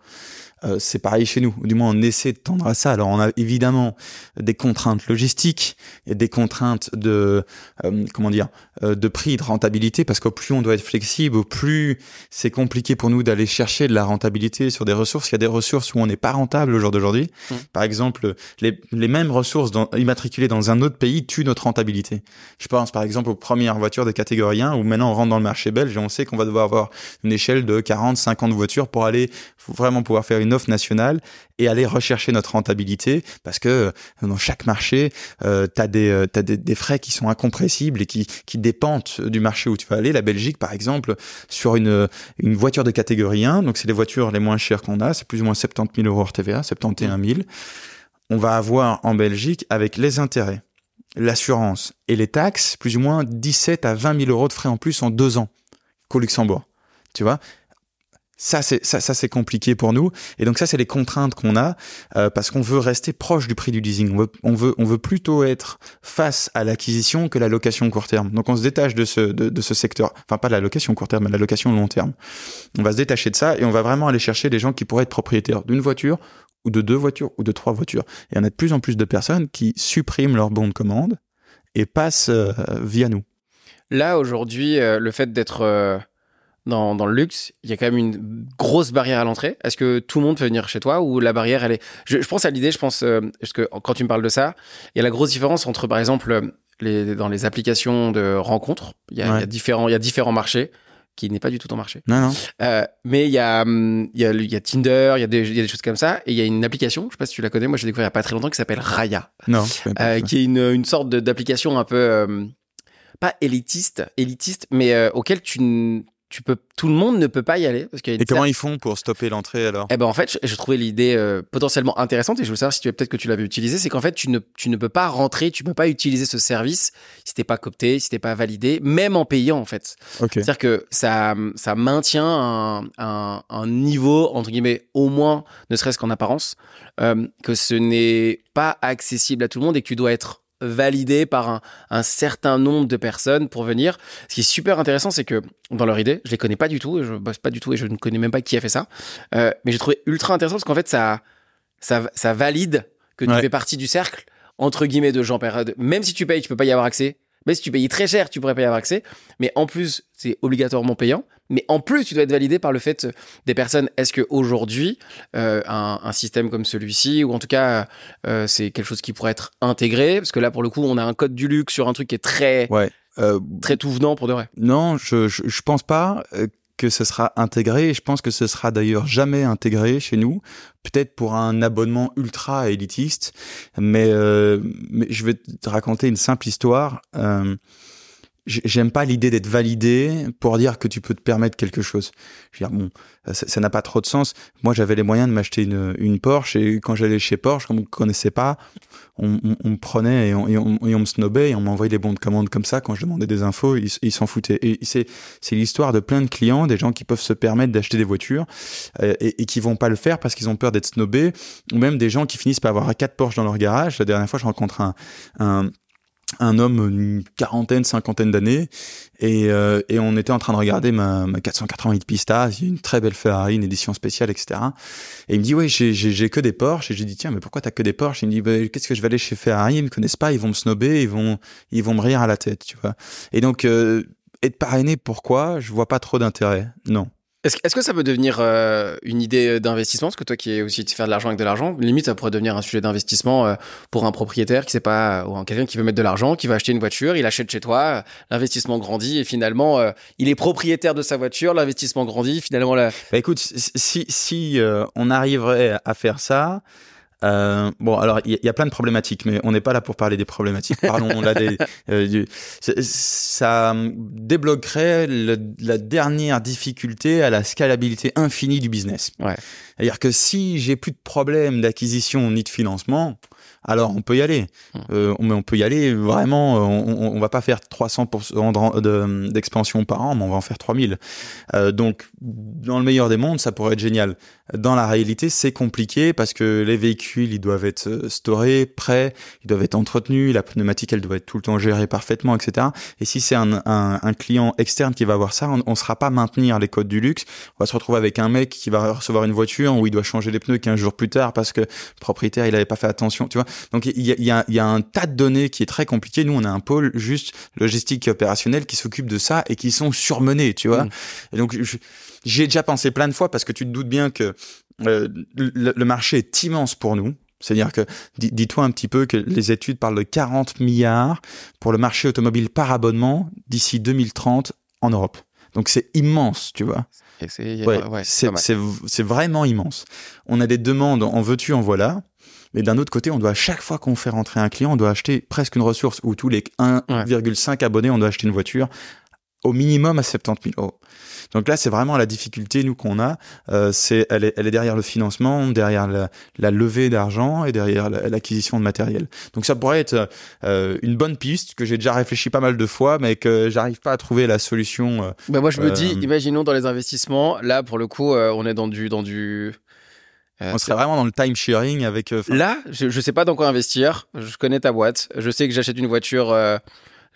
A: Euh, c'est pareil chez nous. Du moins, on essaie de tendre à ça. Alors, on a évidemment des contraintes logistiques et des contraintes de euh, comment dire euh, de prix, de rentabilité, parce qu'au plus on doit être flexible, au plus c'est compliqué pour nous d'aller chercher de la rentabilité sur des ressources. Il y a des ressources où on n'est pas rentable au jour d'aujourd'hui. Mmh. Par exemple, les, les mêmes ressources dans, immatriculées dans un autre pays tuent notre rentabilité. Je pense par exemple aux premières voitures de catégorie 1 où maintenant on rentre dans le marché belge et on sait qu'on va devoir avoir une échelle de 40, 50 voitures pour aller vraiment pouvoir faire une offre nationale et aller rechercher notre rentabilité parce que euh, dans chaque marché, euh, tu as, des, euh, des, des, frais qui sont incompressibles et qui, qui dépendent du marché où tu vas aller. La Belgique, par exemple, sur une, une voiture de catégorie 1, donc c'est les voitures les moins chères qu'on a, c'est plus ou moins 70 000 euros hors TVA, 71 000. On va avoir en Belgique, avec les intérêts, l'assurance et les taxes, plus ou moins 17 à 20 000 euros de frais en plus en deux ans qu'au Luxembourg. Tu vois? Ça c'est ça, ça c'est compliqué pour nous. Et donc ça c'est les contraintes qu'on a euh, parce qu'on veut rester proche du prix du leasing. On veut, on veut on veut plutôt être face à l'acquisition que la location court terme. Donc on se détache de ce de, de, ce secteur. Enfin pas la location court terme mais la location long terme. On va se détacher de ça et on va vraiment aller chercher des gens qui pourraient être propriétaires d'une voiture ou de deux voitures ou de trois voitures. Et en a de plus en plus de personnes qui suppriment leur bon de commande et passent euh, via nous.
B: Là aujourd'hui euh, le fait d'être dans, dans, le luxe, il y a quand même une grosse barrière à l'entrée. Est-ce que tout le monde peut venir chez toi ou la barrière, elle est. Je, je pense à l'idée, je pense, euh, parce que quand tu me parles de ça, il y a la grosse différence entre, par exemple, les, dans les applications de rencontres, il y a, ouais. il y a différents, il y a différents marchés qui n'est pas du tout ton marché.
A: Non, non.
B: Euh, mais il y, a, y a, y a Tinder, il y a, des, il y a des choses comme ça. Et il y a une application, je sais pas si tu la connais, moi j'ai découvert il y a pas très longtemps, qui s'appelle Raya.
A: Non.
B: Euh, qui est une, une sorte d'application un peu, euh, pas élitiste, élitiste, mais euh, auquel tu tu peux, tout le monde ne peut pas y aller. Parce
A: et comment ils font pour stopper l'entrée alors?
B: Eh ben en fait, je, je trouvais l'idée euh, potentiellement intéressante et je voulais savoir si tu peut-être que tu l'avais utilisé. C'est qu'en fait, tu ne, tu ne peux pas rentrer, tu ne peux pas utiliser ce service si t'es pas coopté, si t'es pas validé, même en payant en fait.
A: Okay.
B: C'est-à-dire que ça, ça maintient un, un, un, niveau entre guillemets au moins, ne serait-ce qu'en apparence, euh, que ce n'est pas accessible à tout le monde et que tu dois être validé par un, un, certain nombre de personnes pour venir. Ce qui est super intéressant, c'est que dans leur idée, je les connais pas du tout, je bosse pas du tout et je ne connais même pas qui a fait ça. Euh, mais j'ai trouvé ultra intéressant parce qu'en fait, ça, ça, ça valide que tu ouais. fais partie du cercle entre guillemets de gens. Même si tu payes, tu peux pas y avoir accès. Mais si tu payes très cher, tu pourrais pas y avoir accès. Mais en plus, c'est obligatoirement payant. Mais en plus, tu dois être validé par le fait des personnes. Est-ce que aujourd'hui, euh, un, un, système comme celui-ci, ou en tout cas, euh, c'est quelque chose qui pourrait être intégré, parce que là, pour le coup, on a un code du luxe sur un truc qui est très,
A: ouais. euh,
B: très tout venant pour de vrai.
A: Non, je, je, je pense pas que ce sera intégré et je pense que ce sera d'ailleurs jamais intégré chez nous peut-être pour un abonnement ultra élitiste mais, euh, mais je vais te raconter une simple histoire euh, j'aime pas l'idée d'être validé pour dire que tu peux te permettre quelque chose. Je veux dire, bon, ça n'a pas trop de sens. Moi, j'avais les moyens de m'acheter une, une Porsche et quand j'allais chez Porsche, comme on ne connaissait pas, on, me prenait et on, me snobait et on m'envoyait des bons de commande comme ça. Quand je demandais des infos, ils, s'en foutaient. Et c'est, c'est l'histoire de plein de clients, des gens qui peuvent se permettre d'acheter des voitures euh, et, et, qui vont pas le faire parce qu'ils ont peur d'être snobés ou même des gens qui finissent par avoir quatre Porsche dans leur garage. La dernière fois, je rencontre un, un un homme une quarantaine, cinquantaine d'années, et, euh, et on était en train de regarder ma, ma 488 Pista, une très belle Ferrari, une édition spéciale, etc. Et il me dit, ouais, j'ai que des Porsche, et j'ai dit, tiens, mais pourquoi t'as que des Porsche? Il me dit, bah, qu'est-ce que je vais aller chez Ferrari? Ils me connaissent pas, ils vont me snobber, ils vont, ils vont me rire à la tête, tu vois. Et donc, euh, être parrainé, pourquoi? Je vois pas trop d'intérêt, non.
B: Est-ce est que ça peut devenir euh, une idée d'investissement? Parce que toi qui es aussi de faire de l'argent avec de l'argent, limite ça pourrait devenir un sujet d'investissement euh, pour un propriétaire qui sait pas, ou quelqu'un qui veut mettre de l'argent, qui va acheter une voiture, il achète chez toi, l'investissement grandit et finalement euh, il est propriétaire de sa voiture, l'investissement grandit, finalement la...
A: Bah écoute, si, si euh, on arriverait à faire ça, euh, bon, alors il y, y, a plein de problématiques, mais on n'est pas là pour parler des problématiques. Parlons là des. Euh, du, ça débloquerait le, la dernière difficulté à la scalabilité infinie du business.
B: Ouais.
A: C'est-à-dire que si j'ai plus de problème d'acquisition ni de financement, alors on peut y aller.
B: Hmm.
A: Euh, mais on peut y aller vraiment. On, on va pas faire 300% d'expansion par an, mais on va en faire 3000. Euh, donc, dans le meilleur des mondes, ça pourrait être génial. Dans la réalité, c'est compliqué parce que les véhicules, ils doivent être euh, storés, prêts, ils doivent être entretenus, la pneumatique, elle doit être tout le temps gérée parfaitement, etc. Et si c'est un, un, un, client externe qui va voir ça, on ne sera pas maintenir les codes du luxe. On va se retrouver avec un mec qui va recevoir une voiture où il doit changer les pneus 15 jours plus tard parce que le propriétaire, il avait pas fait attention, tu vois. Donc, il y a, y, a, y a un tas de données qui est très compliqué. Nous, on a un pôle juste logistique et opérationnel qui s'occupe de ça et qui sont surmenés, tu vois. Mmh. Et donc, j'ai déjà pensé plein de fois parce que tu te doutes bien que euh, le, le, marché est immense pour nous. C'est-à-dire que, dis-toi un petit peu que les études parlent de 40 milliards pour le marché automobile par abonnement d'ici 2030 en Europe. Donc c'est immense, tu vois.
B: C'est ouais, ouais,
A: c'est vraiment immense. On a des demandes en veux-tu, en voilà. Mais d'un autre côté, on doit, à chaque fois qu'on fait rentrer un client, on doit acheter presque une ressource, ou tous les 1,5 abonnés, on doit acheter une voiture au minimum à 70 000 euros. Donc là, c'est vraiment la difficulté nous qu'on a. Euh, c'est elle est, elle est derrière le financement, derrière la, la levée d'argent et derrière l'acquisition de matériel. Donc ça pourrait être euh, une bonne piste que j'ai déjà réfléchi pas mal de fois, mais que j'arrive pas à trouver la solution. Euh,
B: bah moi, je me dis, imaginons dans les investissements, là pour le coup, on est dans du dans du
A: on serait vraiment dans le time sharing avec.
B: Là, je, je sais pas dans quoi investir. Je connais ta boîte. Je sais que j'achète une voiture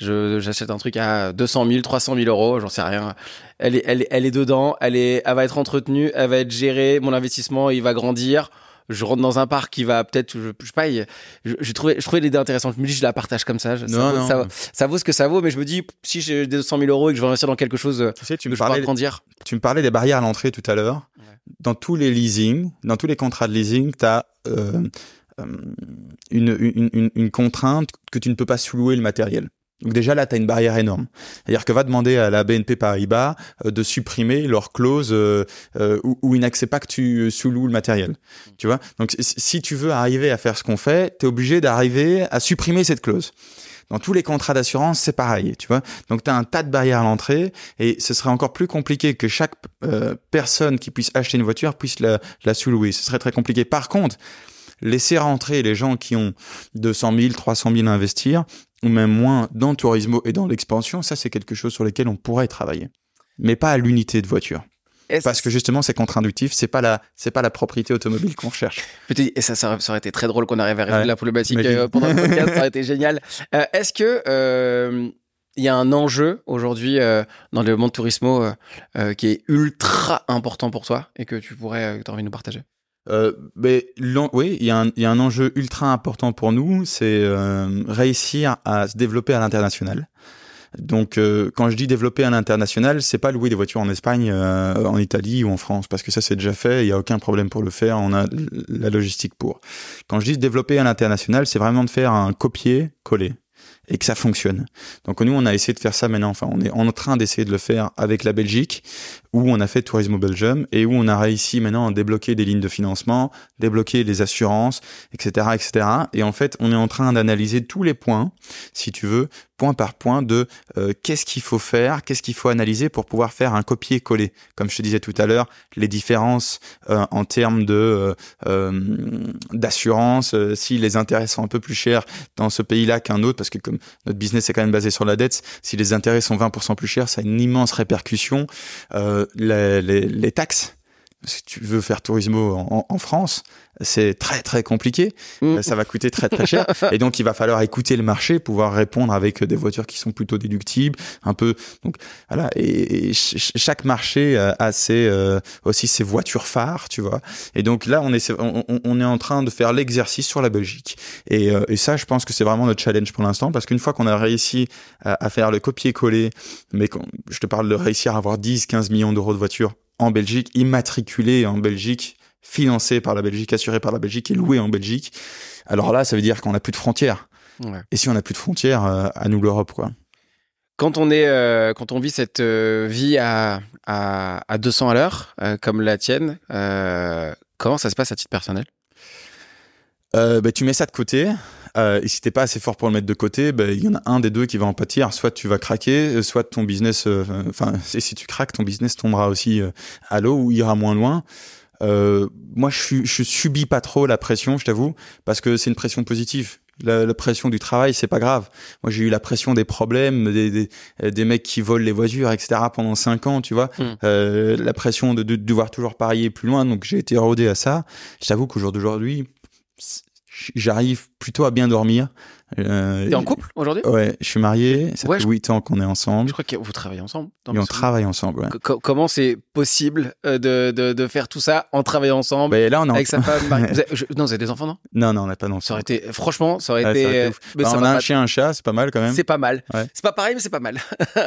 B: j'achète un truc à 200 000, 300 000 euros, j'en sais rien. Elle est, elle, elle est dedans, elle est, elle va être entretenue, elle va être gérée, mon investissement, il va grandir. Je rentre dans un parc qui va peut-être, je, je sais pas, j'ai trouvé, je trouvais l'idée intéressante. Je me dis, je la partage comme ça. ça,
A: non,
B: vaut,
A: non.
B: Ça, ça, vaut ce que ça vaut, mais je me dis, si j'ai 200 000 euros et que je vais investir dans quelque chose,
A: tu sais, tu me
B: je
A: parlais,
B: grandir.
A: Tu me parlais des barrières à l'entrée tout à l'heure. Ouais. Dans tous les leasing, dans tous les contrats de leasing, tu as euh, une, une, une, une contrainte que tu ne peux pas sous-louer le matériel. Donc déjà là, tu as une barrière énorme. C'est-à-dire que va demander à la BNP Paribas euh, de supprimer leur clause euh, euh, où, ils n'acceptent pas que tu sous-loues le matériel. Tu vois? Donc si tu veux arriver à faire ce qu'on fait, tu es obligé d'arriver à supprimer cette clause. Dans tous les contrats d'assurance, c'est pareil, tu vois? Donc tu as un tas de barrières à l'entrée et ce serait encore plus compliqué que chaque euh, personne qui puisse acheter une voiture puisse la, la sous-louer. Ce serait très compliqué. Par contre, laisser rentrer les gens qui ont 200 000, 300 000 à investir, ou même moins dans le tourisme et dans l'expansion, ça c'est quelque chose sur lequel on pourrait travailler. Mais pas à l'unité de voiture. Parce que justement, c'est contre-inductif, c'est pas la, c'est pas la propriété automobile qu'on cherche.
B: Et ça, ça, aurait été très drôle qu'on arrive à résoudre ouais, la problématique euh, pendant le podcast, ça aurait été génial. Euh, est-ce que euh, il y a un enjeu aujourd'hui euh, dans le monde tourismo euh, qui est ultra important pour toi et que tu pourrais, que tu as envie de nous partager?
A: Euh, mais oui, il y, a un enjeu ultra important pour nous, c'est euh, réussir à se développer à l'international. Donc, euh, quand je dis développer à l'international, c'est pas louer des voitures en Espagne, euh, en Italie ou en France, parce que ça c'est déjà fait. Il y a aucun problème pour le faire. On a la logistique pour. Quand je dis développer à l'international, c'est vraiment de faire un copier-coller et que ça fonctionne. Donc nous, on a essayé de faire ça maintenant. Enfin, on est en train d'essayer de le faire avec la Belgique, où on a fait Tourisme Belgium et où on a réussi maintenant à débloquer des lignes de financement, débloquer les assurances, etc., etc. Et en fait, on est en train d'analyser tous les points, si tu veux, point par point de euh, qu'est-ce qu'il faut faire, qu'est-ce qu'il faut analyser pour pouvoir faire un copier-coller. Comme je te disais tout à l'heure, les différences euh, en termes de euh, d'assurance, si les intérêts sont un peu plus chers dans ce pays-là qu'un autre, parce que comme notre business est quand même basé sur la dette, si les intérêts sont 20% plus chers, ça a une immense répercussion. Les, les, les, taxes, si tu veux faire tourismo en, en France, c'est très très compliqué. Mm. Ça va coûter très très cher. et donc il va falloir écouter le marché, pouvoir répondre avec des voitures qui sont plutôt déductibles, un peu. Donc voilà. Et, et chaque marché a ses euh, aussi ses voitures phares, tu vois. Et donc là on est on, on est en train de faire l'exercice sur la Belgique. Et, euh, et ça je pense que c'est vraiment notre challenge pour l'instant parce qu'une fois qu'on a réussi à, à faire le copier-coller, mais je te parle de réussir à avoir 10-15 millions d'euros de voitures en Belgique, immatriculées en Belgique financé par la Belgique, assuré par la Belgique et loué en Belgique. Alors là, ça veut dire qu'on n'a plus de frontières.
B: Ouais.
A: Et si on n'a plus de frontières, euh, à nous l'Europe, quoi.
B: Quand on est, euh, quand on vit cette euh, vie à, à, à 200 à l'heure, comme la tienne, comment ça se passe à titre personnel?
A: Bah, Tu mets ça de côté. Et si t'es pas assez fort pour le mettre de côté, bah, il y en a un des deux qui va en pâtir. Soit tu vas craquer, soit ton business, enfin, si tu craques, ton business tombera aussi à l'eau ou ira moins loin. Euh, moi, je, je subis pas trop la pression, je t'avoue, parce que c'est une pression positive. La, la, pression du travail, c'est pas grave. Moi, j'ai eu la pression des problèmes, des, des, des, mecs qui volent les voitures, etc. pendant cinq ans, tu vois. Mm. Euh, la pression de, de, de, devoir toujours parier plus loin. Donc, j'ai été rodé à ça. Je t'avoue qu'au jour d'aujourd'hui, j'arrive plutôt à bien dormir.
B: Euh, T'es en couple aujourd'hui?
A: Ouais, je suis marié. Ça fait 8 ans qu'on est ensemble.
B: Je crois que vous travaillez ensemble.
A: Et on travaille ensemble. Ouais.
B: comment c'est possible euh, de, de, de, faire tout ça en travaillant ensemble
A: bah, là, on est
B: avec sa femme vous avez, Non, vous avez des enfants, non?
A: Non, non, on n'a pas d'enfants.
B: Ça aurait été, franchement, ça aurait été.
A: Euh, bah, on a un chien, un chat, c'est pas mal quand même.
B: C'est pas mal. Ouais. C'est pas pareil, mais c'est pas mal.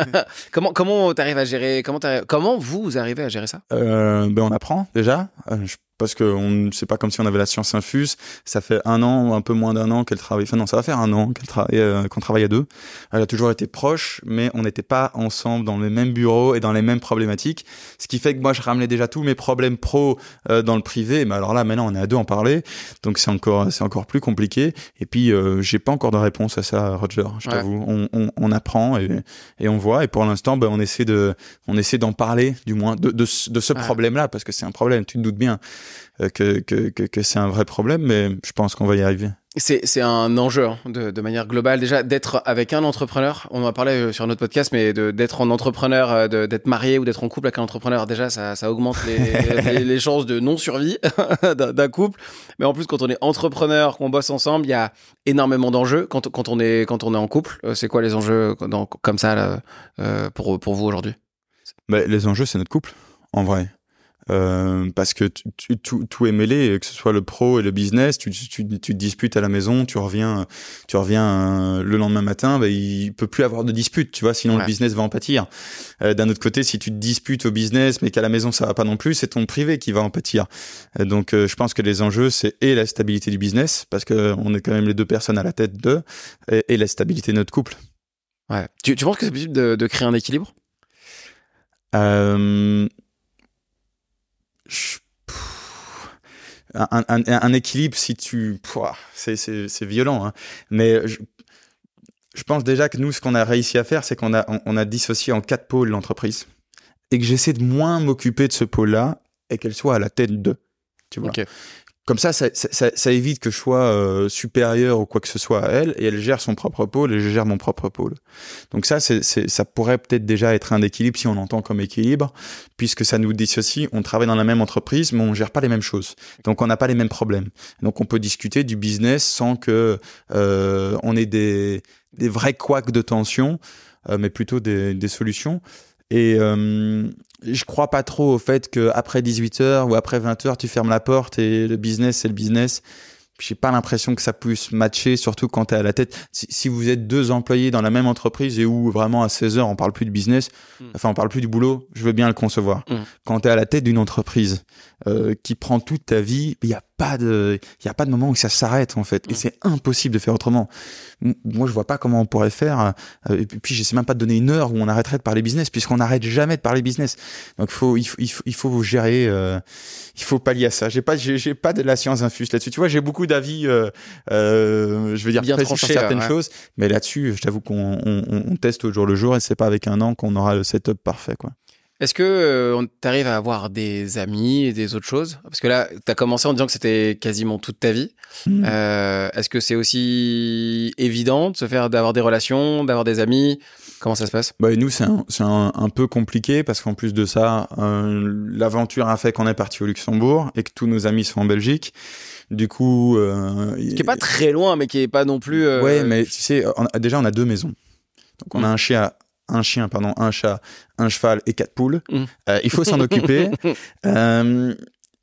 B: comment comment t'arrives à gérer Comment comment vous arrivez à gérer ça?
A: Euh, Ben on apprend déjà. je parce que on c'est pas comme si on avait la science infuse. Ça fait un an ou un peu moins d'un an qu'elle travaille. Enfin non, ça va faire un an travaille, euh, qu'on travaille à deux. Elle a toujours été proche, mais on n'était pas ensemble dans le même bureau et dans les mêmes problématiques. Ce qui fait que moi, je ramenais déjà tous mes problèmes pro euh, dans le privé. Mais alors là, maintenant, on est à deux en parler, donc c'est encore c'est encore plus compliqué. Et puis, euh, j'ai pas encore de réponse à ça, Roger. Je t'avoue. On, on, on, apprend et, et on voit. Et pour l'instant, ben, on essaie de on essaie d'en parler, du moins de de, de ce problème-là, parce que c'est un problème. Tu te doutes bien. Euh, que, que, que, que c'est un vrai problème, mais je pense qu'on va y arriver.
B: C'est un enjeu hein, de, de, manière globale déjà d'être avec un entrepreneur. On en a parlé euh, sur notre podcast, mais d'être en entrepreneur, euh, d'être marié ou d'être en couple avec un entrepreneur, déjà ça, ça augmente les, les, chances de non survie d'un couple. Mais en plus, quand on est entrepreneur, qu'on bosse ensemble, il y a énormément d'enjeux. Quand, quand on est quand on est en couple, c'est quoi les enjeux dans, comme ça là, pour pour vous aujourd'hui?
A: Bah, Les enjeux, c'est notre couple, en vrai. Euh, parce que tu, tout, tout est mêlé, que ce soit le pro et le business. Tu, te disputes à la maison, tu reviens, tu reviens euh, le lendemain matin, bah, il peut plus avoir de dispute, tu vois, sinon le business va en pâtir. Euh, D'un autre côté, si tu te disputes au business, mais qu'à la maison ça va pas non plus, c'est ton privé qui va en pâtir. Donc, je pense que les enjeux, c'est et la stabilité du business, parce que on est quand même les deux personnes à la tête de, et, et la stabilité de notre couple.
B: Ouais. Tu, tu penses que c'est possible de, de créer un équilibre?
A: Un, équilibre si tu c'est violent hein. mais je, je, pense déjà que nous ce qu'on a réussi à faire c'est qu'on a on, a dissocié en quatre pôles l'entreprise et que j'essaie de moins m'occuper de ce pôle là et qu'elle soit à la tête de tu vois comme ça ça, ça, ça, évite que je sois euh, supérieur ou quoi que ce soit à elle, et elle gère son propre pôle et je gère mon propre pôle. Donc ça, c'est, ça pourrait peut-être déjà être un équilibre si on l'entend comme équilibre, puisque ça nous dissocie. On travaille dans la même entreprise, mais on gère pas les mêmes choses. Donc on n'a pas les mêmes problèmes. Donc on peut discuter du business sans que euh, on ait des, des vrais couacs de tension, euh, mais plutôt des, des solutions. Et euh, je crois pas trop au fait qu'après 18h ou après 20h, tu fermes la porte et le business, c'est le business. J'ai pas l'impression que ça puisse matcher, surtout quand tu es à la tête. Si, vous êtes deux employés dans la même entreprise et où vraiment à 16 h on parle plus de business, hmm. enfin on parle plus du boulot, je veux bien le concevoir. Hmm. Quand tu es à la tête d'une entreprise euh, qui prend toute ta vie, il y a pas de, il y a pas de moment où ça s'arrête en fait, et c'est impossible de faire autrement. Moi, je vois pas comment on pourrait faire. Euh, et puis, je sais même pas de donner une heure où on arrêterait de parler business, puisqu'on n'arrête jamais de parler business. Donc, faut, il faut, il faut, il faut gérer. Euh, il faut pallier à ça. J'ai pas, j'ai pas de la science infuse là-dessus. Tu vois, j'ai beaucoup d'avis. Euh, euh, je veux dire Bien précis sur certaines choses, mais là-dessus, je t'avoue qu'on on, on, teste au jour le jour, et c'est pas avec un an qu'on aura le setup parfait, quoi.
B: Est-ce que euh, tu arrives à avoir des amis et des autres choses? Parce que là, tu as commencé en disant que c'était quasiment toute ta vie. Mmh. Euh, Est-ce que c'est aussi évident de se faire d'avoir des relations, d'avoir des amis? Comment ça se passe?
A: Bah, Nous, c'est un, un, un, peu compliqué parce qu'en plus de ça, euh, l'aventure a fait qu'on est parti au Luxembourg et que tous nos amis sont en Belgique. Du coup,
B: euh, qui est pas très loin, mais qui est pas non plus.
A: Ouais, mais tu sais, on déjà on a deux maisons. Donc on a mmh. un chien un chien, pardon, un chat, un cheval et quatre poules. Mmh. Euh, il faut s'en occuper. Euh,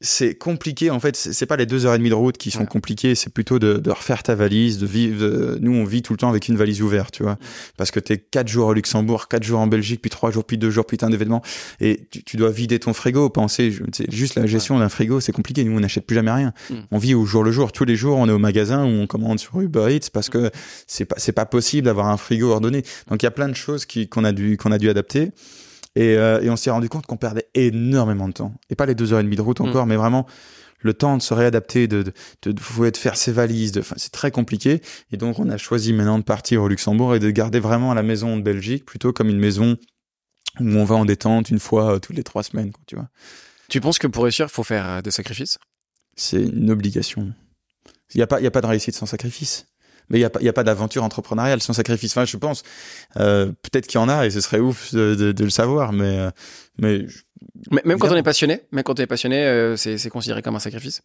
A: c'est compliqué en fait c'est pas les deux heures et demie de route qui sont compliquées c'est plutôt de, de, refaire ta valise de vivre nous on vit tout le temps avec une valise ouverte tu vois. Parce que t'es quatre jours au Luxembourg quatre jours en Belgique puis trois jours puis deux jours puis un événement et tu, tu, dois vider ton frigo penser juste la gestion d'un frigo c'est compliqué nous on n'achète plus jamais rien. Mm. on vit au jour le jour tous les jours on est au magasin où on commande sur Uber Eats parce que c'est pas c'est pas possible d'avoir un frigo ordonné. Donc il y a plein de choses qui qu'on a dû qu'on a dû adapter et, euh, et on s'est rendu compte qu'on perdait énormément de temps. Et pas les deux heures et demie de route mm. encore, mais vraiment le temps de se réadapter, de, de, de, de faire ses valises. Enfin, c'est très compliqué. Et donc, on a choisi maintenant de partir au Luxembourg et de garder vraiment la maison de Belgique plutôt comme une maison où on va en détente une fois euh, toutes les trois semaines, quoi, tu vois.
B: Tu penses que pour réussir, il faut faire des sacrifices?
A: C'est une obligation. Il n'y a, pas, a pas de réussite sans sacrifice. Mais il n'y a pas, a pas d'aventure entrepreneuriale sans sacrifice. Enfin, je pense. Euh, Peut-être qu'il y en a et ce serait ouf de, de, de le savoir, mais, mais,
B: mais même quand on est passionné, même quand on est passionné, c'est considéré comme un sacrifice?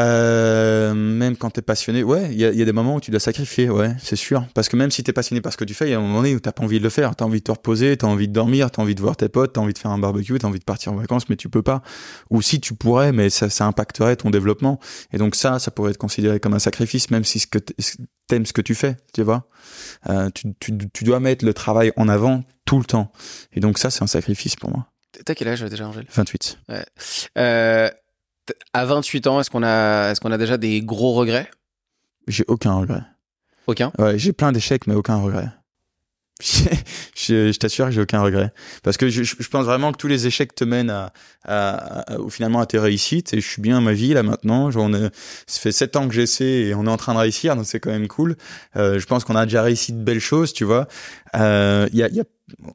A: Euh, même quand t'es passionné, ouais, il y a, y a, des moments où tu dois sacrifier, ouais, c'est sûr. Parce que même si t'es passionné par ce que tu fais, il y a un moment donné où t'as pas envie de le faire. T'as envie de te reposer, t'as envie de dormir, t'as envie de voir tes potes, t'as envie de faire un barbecue, t'as envie de partir en vacances, mais tu peux pas. Ou si tu pourrais, mais ça, ça impacterait ton développement. Et donc ça, ça pourrait être considéré comme un sacrifice, même si ce que t'aimes ce que tu fais, tu vois. Euh, tu, tu, tu dois mettre le travail en avant tout le temps. Et donc ça, c'est un sacrifice pour moi.
B: T'as quel âge déjà, Angèle
A: 28.
B: Ouais. Euh, à 28 ans, est-ce qu'on a, qu'on a déjà des gros regrets?
A: J'ai aucun regret.
B: Aucun?
A: Ouais, j'ai plein d'échecs, mais aucun regret. je, je t'assure que j'ai aucun regret. Parce que je, je, pense vraiment que tous les échecs te mènent à, à, à, finalement à tes réussites. Et je suis bien à ma vie là maintenant. Genre on est, ça fait sept ans que j'essaie et on est en train de réussir donc c'est quand même cool. Euh, je pense qu'on a déjà réussi de belles choses tu vois. Il euh, y a, y a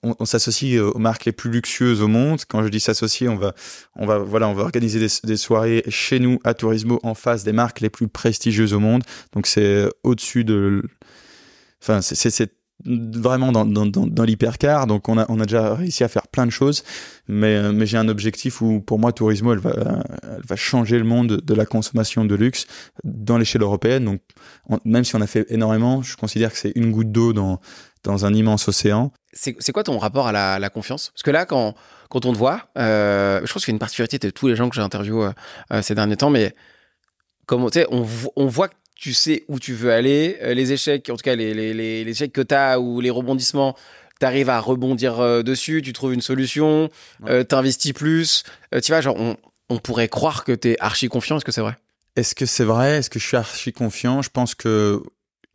A: on, s'associe aux marques les plus luxueuses au monde. Quand je dis s'associer, on va, on va, voilà, on va organiser des, des, soirées chez nous à Turismo en face des marques les plus prestigieuses au monde. Donc c'est au-dessus de, enfin c'est vraiment dans, dans, dans, l'hypercar. Donc on a, on a déjà réussi à faire plein de choses, mais, mais j'ai un objectif où pour moi Turismo elle va, elle va changer le monde de la consommation de luxe dans l'échelle européenne. Donc on, même si on a fait énormément, je considère que c'est une goutte d'eau dans dans un immense océan.
B: C'est quoi ton rapport à la, la, confiance? Parce que là, quand, quand on te voit, euh, je pense qu'il y a une particularité de tous les gens que j'ai interviewés euh, ces derniers temps, mais comme on, on voit que tu sais où tu veux aller, euh, les échecs, en tout cas les, les, les, les échecs que tu as ou les rebondissements, tu arrives à rebondir euh, dessus, tu trouves une solution, ouais. euh, t'investis plus. Euh, tu vois, genre, on, on pourrait croire que tu es archi confiant. Est-ce que c'est vrai?
A: Est-ce que c'est vrai? Est-ce que je suis archi confiant? Je pense que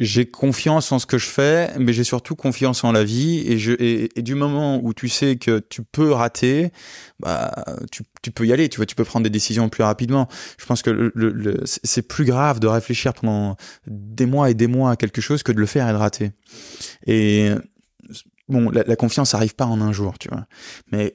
A: j'ai confiance en ce que je fais, mais j'ai surtout confiance en la vie. Et, du moment où tu sais que tu peux rater, bah, tu, peux y aller. Tu vois, tu peux prendre des décisions plus rapidement. Je pense que c'est plus grave de réfléchir pendant des mois et des mois à quelque chose que de le faire et de rater. Et bon, la, la confiance arrive pas en un jour, tu vois. Mais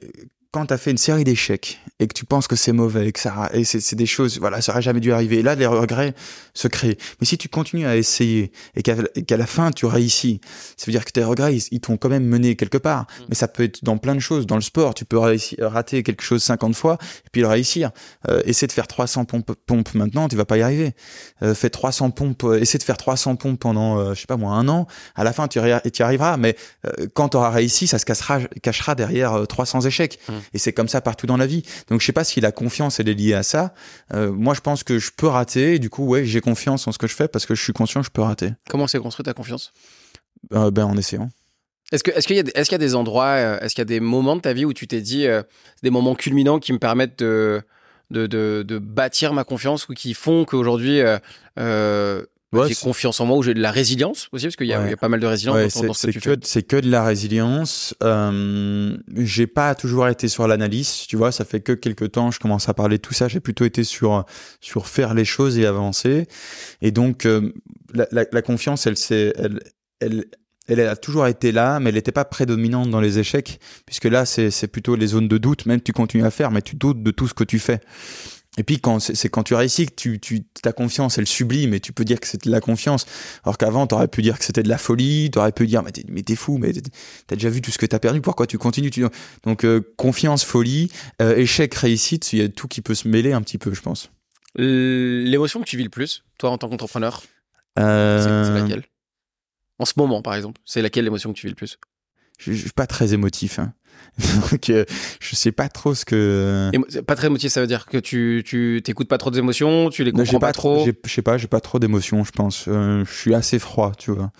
A: quand tu as fait une série d'échecs et que tu penses que c'est mauvais, que ça, et c'est des choses, voilà, ça aurait jamais dû arriver. Et là, les regrets se créent. Mais si tu continues à essayer et qu'à qu la fin tu réussis, ça veut dire que tes regrets, ils, ils t'ont quand même mené quelque part. Mmh. Mais ça peut être dans plein de choses. Dans le sport, tu peux réussir, rater quelque chose 50 fois et puis le réussir. Euh, essaie de faire 300 pompes, pompes maintenant, tu vas pas y arriver. Euh, fais 300 pompes, euh, essaie de faire 300 pompes pendant, euh, je sais pas moi, un an. À la fin, tu y arriveras. Mais euh, quand tu auras réussi, ça se cassera, cachera derrière 300 échecs. Mmh. Et c'est comme ça partout dans la vie. Donc je sais pas si la confiance elle est liée à ça. Euh, moi je pense que je peux rater et du coup ouais j'ai confiance en ce que je fais parce que je suis conscient que je peux rater.
B: Comment s'est construite ta confiance?
A: Euh, Ben en essayant.
B: Est-ce qu'il y a est-ce qu'il y a des endroits euh, est-ce qu'il y a des moments de ta vie où tu t'es dit euh, des moments culminants qui me permettent de de, de, de bâtir ma confiance ou qui font qu'aujourd'hui euh, Ouais, j'ai confiance en moi ou j'ai de la résilience aussi parce qu'il y, ouais. y, a pas mal de résilience
A: ouais,
B: dans, dans
A: ce que, que C'est que de la résilience. Euh, j'ai pas toujours été sur l'analyse, tu vois. Ça fait que quelques temps je commence à parler de tout ça. J'ai plutôt été sur sur faire les choses et avancer. Et donc euh, la, la, la, confiance, elle c'est elle, elle elle a toujours été là, mais elle n'était pas prédominante dans les échecs, puisque là, c'est plutôt les zones de doute. Même tu continues à faire, mais tu doutes de tout ce que tu fais. Et puis quand c'est quand tu réussis que tu, tu ta confiance elle sublime et tu peux dire que c'était de la confiance. Alors qu'avant t'aurais pu dire que c'était de la folie t'aurais pu dire mais t'es mais t'es fou mais t'as déjà vu tout ce que t'as perdu pourquoi tu continues tu... donc euh, confiance folie euh, échec réussite il y a tout qui peut se mêler un petit peu je pense.
B: L'émotion que tu vis le plus toi en tant qu'entrepreneur
A: euh...
B: c'est laquelle? En ce moment par exemple c'est laquelle l'émotion que tu vis le plus?
A: je, je suis pas très émotif hein. Donc, euh, je sais pas trop ce que.
B: Et pas très émotif, ça veut dire que tu tu t'écoutes pas trop d'émotions, tu les comprends pas, pas, trop.
A: Je sais pas, j'ai pas trop d'émotions, je pense. Euh, je suis assez froid, tu vois.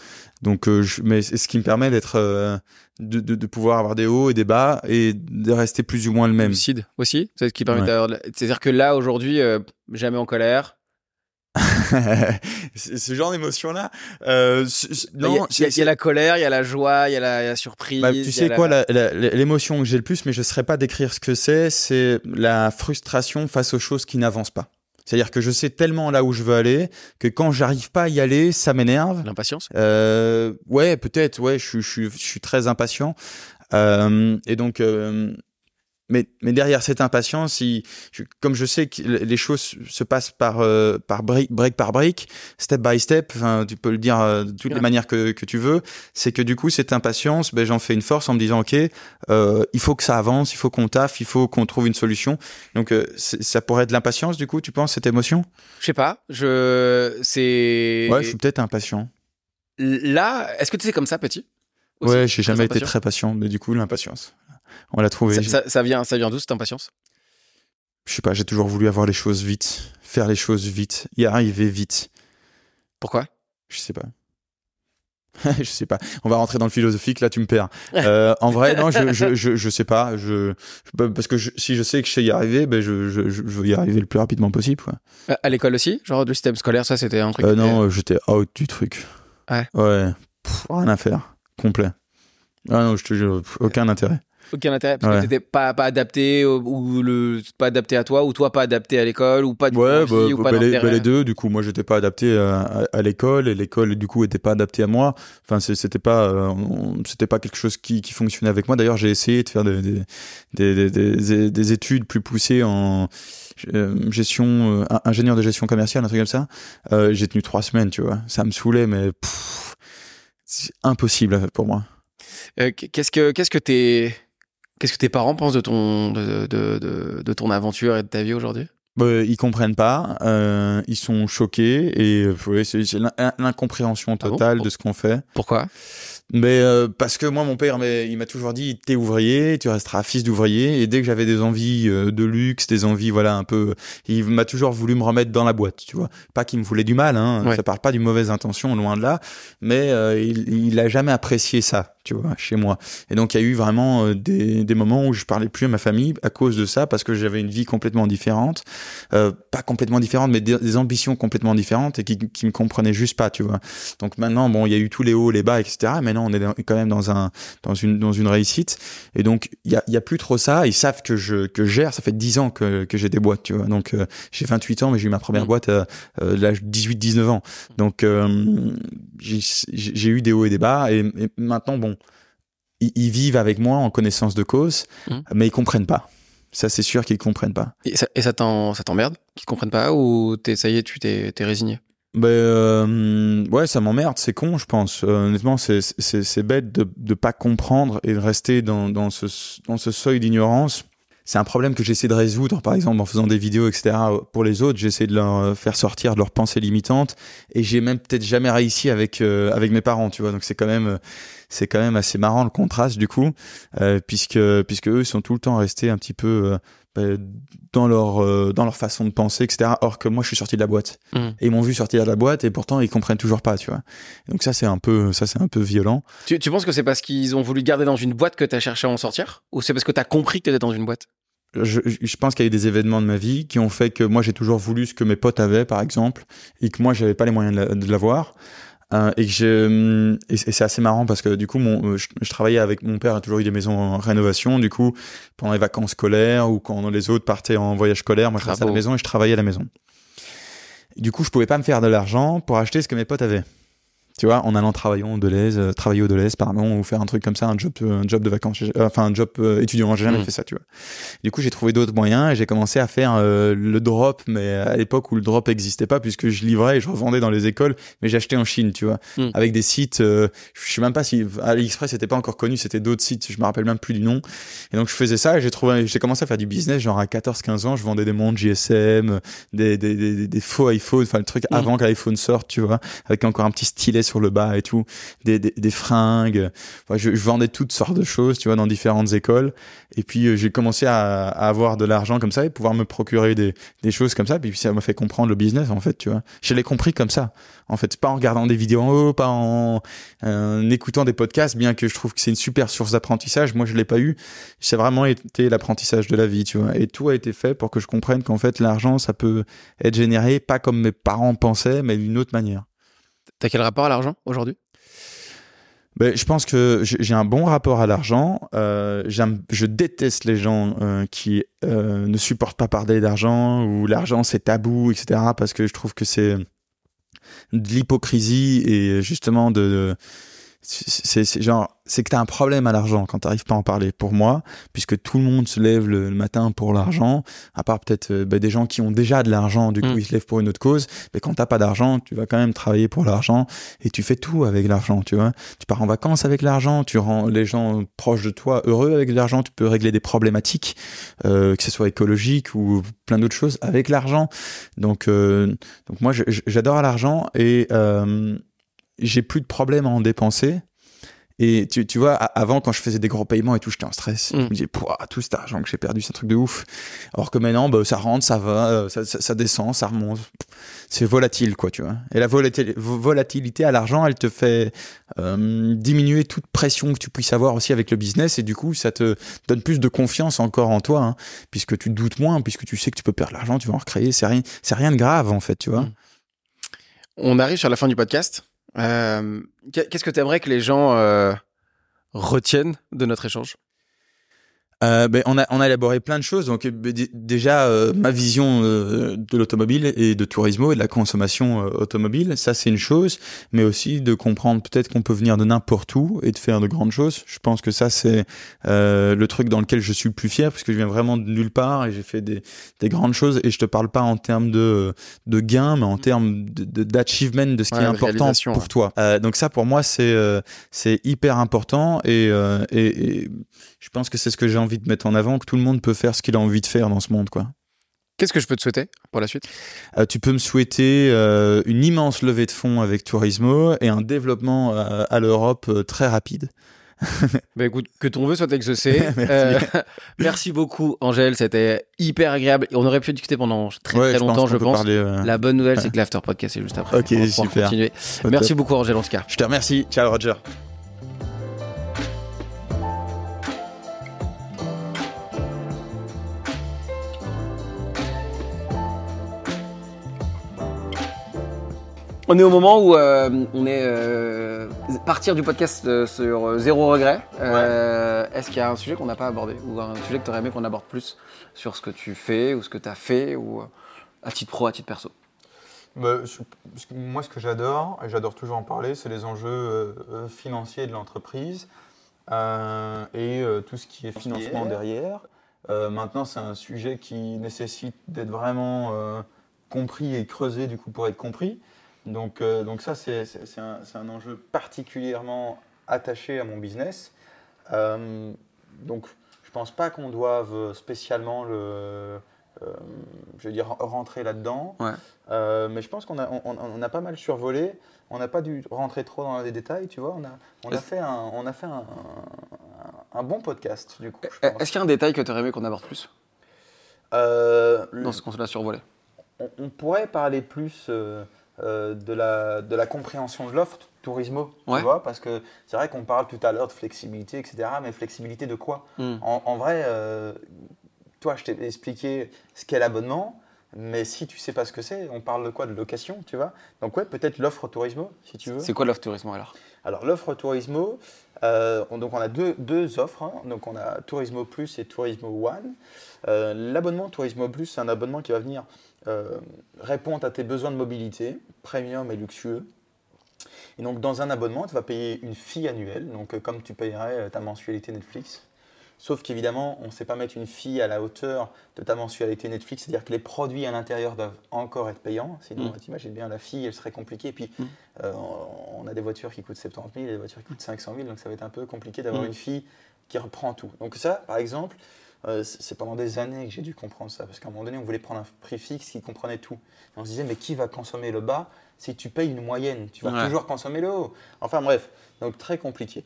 A: Donc, euh, je, mais ce qui me permet d'être, euh, de, de, de, pouvoir avoir des hauts et des bas et de rester plus ou moins le même.
B: Lucide aussi, c'est ce qui permet ouais. d'avoir. C'est-à-dire que là aujourd'hui, euh, jamais en colère.
A: Ce genre d'émotion là euh,
B: il y, a, il y, a la colère il y a la joie il y a la, la surprise
A: bah, tu sais quoi la... l'émotion que j'ai le plus mais je ne saurais pas décrire ce que c'est c'est la frustration face aux choses qui n'avancent pas c'est-à-dire que je sais tellement là où je veux aller que quand j'arrive pas à y aller, ça m'énerve.
B: L'impatience.
A: Euh, ouais, peut-être. Ouais, je, je, je, suis très impatient. Euh, et donc, euh, mais, mais derrière cette impatience, comme je sais que les choses se passent par, euh, par break, par break, step by step, tu peux le dire euh, de toutes les manières que, que tu veux, c'est que du coup, cette impatience, ben, j'en fais une force en me disant, OK, euh, il faut que ça avance, il faut qu'on taffe, il faut qu'on trouve une solution. Donc, euh, ça pourrait être l'impatience, du coup, tu penses, cette émotion?
B: Je sais pas, je... c'est...
A: Ouais, je suis peut-être impatient.
B: Là, est-ce que tu es comme ça, petit?
A: Ouais, j'ai jamais été très patient, mais du coup, l'impatience on l'a trouvé.
B: Ça, vient, ça vient d'où cette impatience?
A: Je sais pas, j'ai toujours voulu avoir les choses vite, faire les choses vite, y arriver vite.
B: Pourquoi?
A: Je sais pas. je sais pas. On va rentrer dans le philosophique, là tu me perds. Euh, en vrai, non, je, je, je, je sais pas. Je, parce que si je sais que je sais y arriver, ben je, je, je veux y arriver le plus rapidement possible. Quoi.
B: À l'école aussi? Genre le système scolaire, ça c'était un truc
A: euh, Non, j'étais out du truc.
B: Ouais.
A: Ouais. rien à faire. Complet. Ah non, je te jure, aucun intérêt.
B: Aucun intérêt parce que t'étais pas pas adapté ou, le pas adapté à toi ou toi pas adapté à l'école ou pas du
A: ouais, bah, ou pas bah, les, bah, les, deux du coup moi j'étais pas adapté à, à, l'école et l'école du coup était pas adapté à moi. Enfin c'était pas euh, c'était pas quelque chose qui, qui fonctionnait avec moi. D'ailleurs j'ai essayé de faire des des, des, des, études plus poussées en euh, gestion euh, ingénieur de gestion commerciale un truc comme ça. J'ai tenu trois semaines tu vois. Ça me saoulait mais c'est impossible pour moi.
B: Qu'est-ce que qu'est-ce que t'es Qu'est-ce que tes parents pensent de ton, de, de, de, de ton aventure et de ta vie aujourd'hui?
A: Bah, ils comprennent pas, euh, ils sont choqués et ouais, c'est l'incompréhension ah totale de ce qu'on fait.
B: Pourquoi?
A: Mais euh, parce que moi, mon père, mais, il m'a toujours dit, t'es ouvrier, tu resteras fils d'ouvrier. Et dès que j'avais des envies euh, de luxe, des envies, voilà, un peu, il m'a toujours voulu me remettre dans la boîte, tu vois. Pas qu'il me voulait du mal, hein. Ça parle pas d'une mauvaise intention, loin de là. Mais euh, il, il a jamais apprécié ça, tu vois, chez moi. Et donc, il y a eu vraiment des, des moments où je parlais plus à ma famille à cause de ça, parce que j'avais une vie complètement différente, pas complètement différente, mais des, ambitions complètement différentes et qui, qui me comprenaient juste pas, tu vois. Donc maintenant, bon, il y a eu tous les hauts, les bas, etc. Mais on est quand même dans un dans une dans une réussite. Et donc il y a, y a plus trop ça. Ils savent que je que gère. Ça fait 10 ans que, que j'ai des boîtes tu vois. Donc euh, j'ai 28 ans mais j'ai eu ma première mm. boîte à euh, l'âge 18 19 ans. Donc euh, j'ai eu des hauts et des bas. Et, maintenant bon ils, vivent avec moi en connaissance de cause mm. mais ils comprennent pas. Ça c'est sûr qu'ils comprennent pas.
B: Et ça, et ça t'emmerde qu'ils comprennent pas ou ça y est tu t'es résigné?
A: Ben euh, ouais, ça m'emmerde, c'est con, je pense. Euh, honnêtement, c'est bête de de pas comprendre et de rester dans dans ce dans ce seuil d'ignorance. C'est un problème que j'essaie de résoudre, par exemple, en faisant des vidéos, etc. Pour les autres, j'essaie de leur faire sortir de leurs pensées limitantes, et j'ai même peut-être jamais réussi avec euh, avec mes parents, tu vois. Donc c'est quand même quand même assez marrant le contraste du coup, euh, puisque puisque eux sont tout le temps restés un petit peu euh, dans leur euh, dans leur façon de penser etc or que moi je suis sorti de la boîte. Mmh. et ils m'ont vu sortir de la boîte et pourtant ils comprennent toujours pas tu vois. Donc ça c'est un peu ça c'est un peu violent.
B: Tu, tu penses que c'est parce qu'ils ont voulu garder dans une boîte que tu as cherché à en sortir? Ou c'est parce que tu as compris que tu étais dans une boîte?
A: Je, je, pense qu'il y a eu des événements de ma vie qui ont fait que moi j'ai toujours voulu ce que mes potes avaient par exemple et que moi j'avais pas les moyens de l'avoir euh, et que je et c'est assez marrant parce que du coup mon euh, je, travaillais avec mon père a toujours eu des maisons en rénovation. Du coup pendant les vacances scolaires ou quand les autres partaient en voyage scolaire moi je restais à la maison et je travaillais à la maison. Du coup je pouvais pas me faire de l'argent pour acheter ce que mes potes avaient tu vois, en allant travailler au Deleuze, euh, travailler au Deleuze, pardon, ou faire un truc comme ça, un job, euh, un job de vacances, euh, enfin un job étudiant. J'ai jamais mm. fait ça, tu vois. Du coup, j'ai trouvé d'autres moyens et j'ai commencé à faire le drop, mais à l'époque où le drop existait pas, puisque je livrais et je revendais dans les écoles, mais j'achetais en Chine, tu vois, mm. avec des sites. je sais même pas si AliExpress n'était pas encore connu, c'était d'autres sites, je me rappelle même plus du nom. Et donc je faisais ça et j'ai trouvé, j'ai commencé à faire du business, genre à 14-15 ans, je vendais des montres GSM, des des, des, des, faux iPhone, enfin le truc mm. avant que l'iPhone sorte, tu vois, avec encore un petit stylet sur le bas et tout, des, des, fringues. je, vendais toutes sortes de choses, tu vois, dans différentes écoles. Et puis euh, j'ai commencé à, à, avoir de l'argent comme ça et pouvoir me procurer des, des choses comme ça. Puis ça m'a fait comprendre le business en fait, tu vois. Je l'ai compris comme ça. En fait, pas en regardant des vidéos en haut, pas en, en écoutant des podcasts, bien que je trouve que c'est une super source d'apprentissage. Moi, je l'ai pas eu. C'est vraiment été l'apprentissage de la vie, tu vois. Et tout a été fait pour que je comprenne qu'en fait, l'argent, ça peut être généré pas comme mes parents pensaient, mais d'une autre manière.
B: T'as quel rapport à l'argent aujourd'hui?
A: Ben, je pense que j'ai un bon rapport à l'argent. Euh, je déteste les gens euh, qui euh, ne supportent pas parler d'argent ou l'argent c'est tabou, etc. Parce que je trouve que c'est de l'hypocrisie et justement de, c'est genre c'est que tu as un problème à l'argent quand tu n'arrives pas à en parler. Pour moi puisque tout le monde se lève le, matin pour l'argent à part peut-être euh, bah, des gens qui ont déjà de l'argent du coup mm. ils se lèvent pour une autre cause. Mais quand t'as pas d'argent tu vas quand même travailler pour l'argent et tu fais tout avec l'argent tu vois. Tu pars en vacances avec l'argent tu rends les gens proches de toi heureux avec l'argent tu peux régler des problématiques euh, que ce soit écologique ou plein d'autres choses avec l'argent. Donc euh, donc moi j'adore l'argent et j'ai plus de problème à en dépenser. Et tu, tu vois, avant, quand je faisais des gros paiements et tout, j'étais en stress. Je mm. me disais, tout cet argent que j'ai perdu, c'est un truc de ouf. Alors que maintenant, bah, ça rentre, ça va, euh, ça, ça, descend, ça remonte. C'est volatile, quoi, tu vois. Et la volatilité à l'argent, elle te fait euh, diminuer toute pression que tu puisses avoir aussi avec le business. Et du coup, ça te donne plus de confiance encore en toi, hein, puisque tu doutes moins, puisque tu sais que tu peux perdre l'argent, tu vas en recréer. C'est rien, rien de grave, en fait, tu vois. Mm.
B: On arrive sur la fin du podcast. Euh, qu'est-ce que tu aimerais que les gens euh, retiennent de notre échange?
A: Euh, ben, on, a, on a élaboré plein de choses. Donc ben, déjà euh, ma vision euh, de l'automobile et de tourismo et de la consommation automobile, ça c'est une chose, mais aussi de comprendre peut-être qu'on peut venir de n'importe où et de faire de grandes choses. Je pense que ça c'est le truc dans lequel je suis le plus fier parce que je viens vraiment de nulle part et j'ai fait des, des grandes choses et je te parle pas en termes de de gains, mais en termes d'achievement de, de, ce qui est important pour toi. donc ça pour moi c'est c'est hyper important et, et, et je pense que c'est ce que j'ai envie de mettre en avant, que tout le monde peut faire ce qu'il a envie de faire dans ce monde, quoi.
B: Qu'est-ce que je peux te souhaiter pour la suite?
A: Euh, Tu peux me souhaiter euh, une immense levée de fonds avec Turismo et un développement euh, à l'Europe très rapide.
B: bah écoute, que ton vœu soit exaucé. merci. merci. beaucoup, Angèle. C'était hyper agréable. On aurait pu discuter pendant très très longtemps, je pense. La bonne nouvelle, c'est que l'after podcast est juste après.
A: Ok, super. Continuer.
B: Merci beaucoup, Angèle, en tout cas.
A: Je te remercie. Ciao, Roger.
B: On est au moment où euh, on est euh, partir du podcast euh, sur zéro regret. Est-ce qu'il y a un sujet qu'on n'a pas abordé ou un sujet que tu aurais aimé qu'on aborde plus sur ce que tu fais ou ce que tu as fait ou à titre pro, à titre perso?
A: Bah, Moi, ce que j'adore, et j'adore toujours en parler, c'est les enjeux financiers de l'entreprise et tout ce qui est financement derrière. maintenant, c'est un sujet qui nécessite d'être vraiment compris et creusé du coup pour être compris. Donc, euh, donc ça, c'est un, un, enjeu particulièrement attaché à mon business. Euh, donc, je pense pas qu'on doive spécialement le, euh, je veux dire, rentrer là-dedans. mais je pense qu'on a, on, a pas mal survolé. On n'a pas dû rentrer trop dans les détails, tu vois. On a, on a fait, un, on a fait un, un, bon podcast, du coup.
B: Est-ce qu'il y a un détail que tu aurais aimé qu'on aborde plus? Dans ce qu'on a survolé
A: on, pourrait parler plus euh, de, la, de la compréhension de l'offre Tourismo, tu vois, parce que c'est vrai qu'on parle tout à l'heure de flexibilité, etc., mais flexibilité de quoi? Hmm. en, vrai, euh, toi, je t'ai expliqué ce qu'est l'abonnement, mais si tu sais pas ce que c'est, on parle de quoi? De location, tu vois? Donc ouais, peut-être l'offre Tourismo, si tu veux.
B: C'est quoi l'offre Tourismo alors?
A: Alors l'offre Tourismo, euh, on, donc on a deux, deux offres, hein. donc on a Tourismo Plus et Tourismo One. L'abonnement Tourismo Plus, c'est un abonnement qui va venir euh, répondent à tes besoins de mobilité, premium et luxueux. Et donc, dans un abonnement, tu vas payer une fee annuelle, donc euh, comme tu payerais euh, ta mensualité Netflix. Sauf qu'évidemment, on ne sait pas mettre une fee à la hauteur de ta mensualité Netflix, c'est-à-dire que les produits à l'intérieur doivent encore être payants. Sinon, mm. tu imagines bien, la fille, elle serait compliquée. Et puis, mm. on a des voitures qui coûtent 70 000 et des voitures qui coûtent 500 000, donc ça va être un peu compliqué d'avoir mm. une fille qui reprend tout. Donc ça, par exemple, euh, c'est pendant des années que j'ai dû comprendre ça, parce qu'à un moment donné, on voulait prendre un prix fixe qui comprenait tout. on se disait, mais qui va consommer le bas si tu payes une moyenne? Tu vas toujours consommer le haut. Enfin bref, donc très compliqué.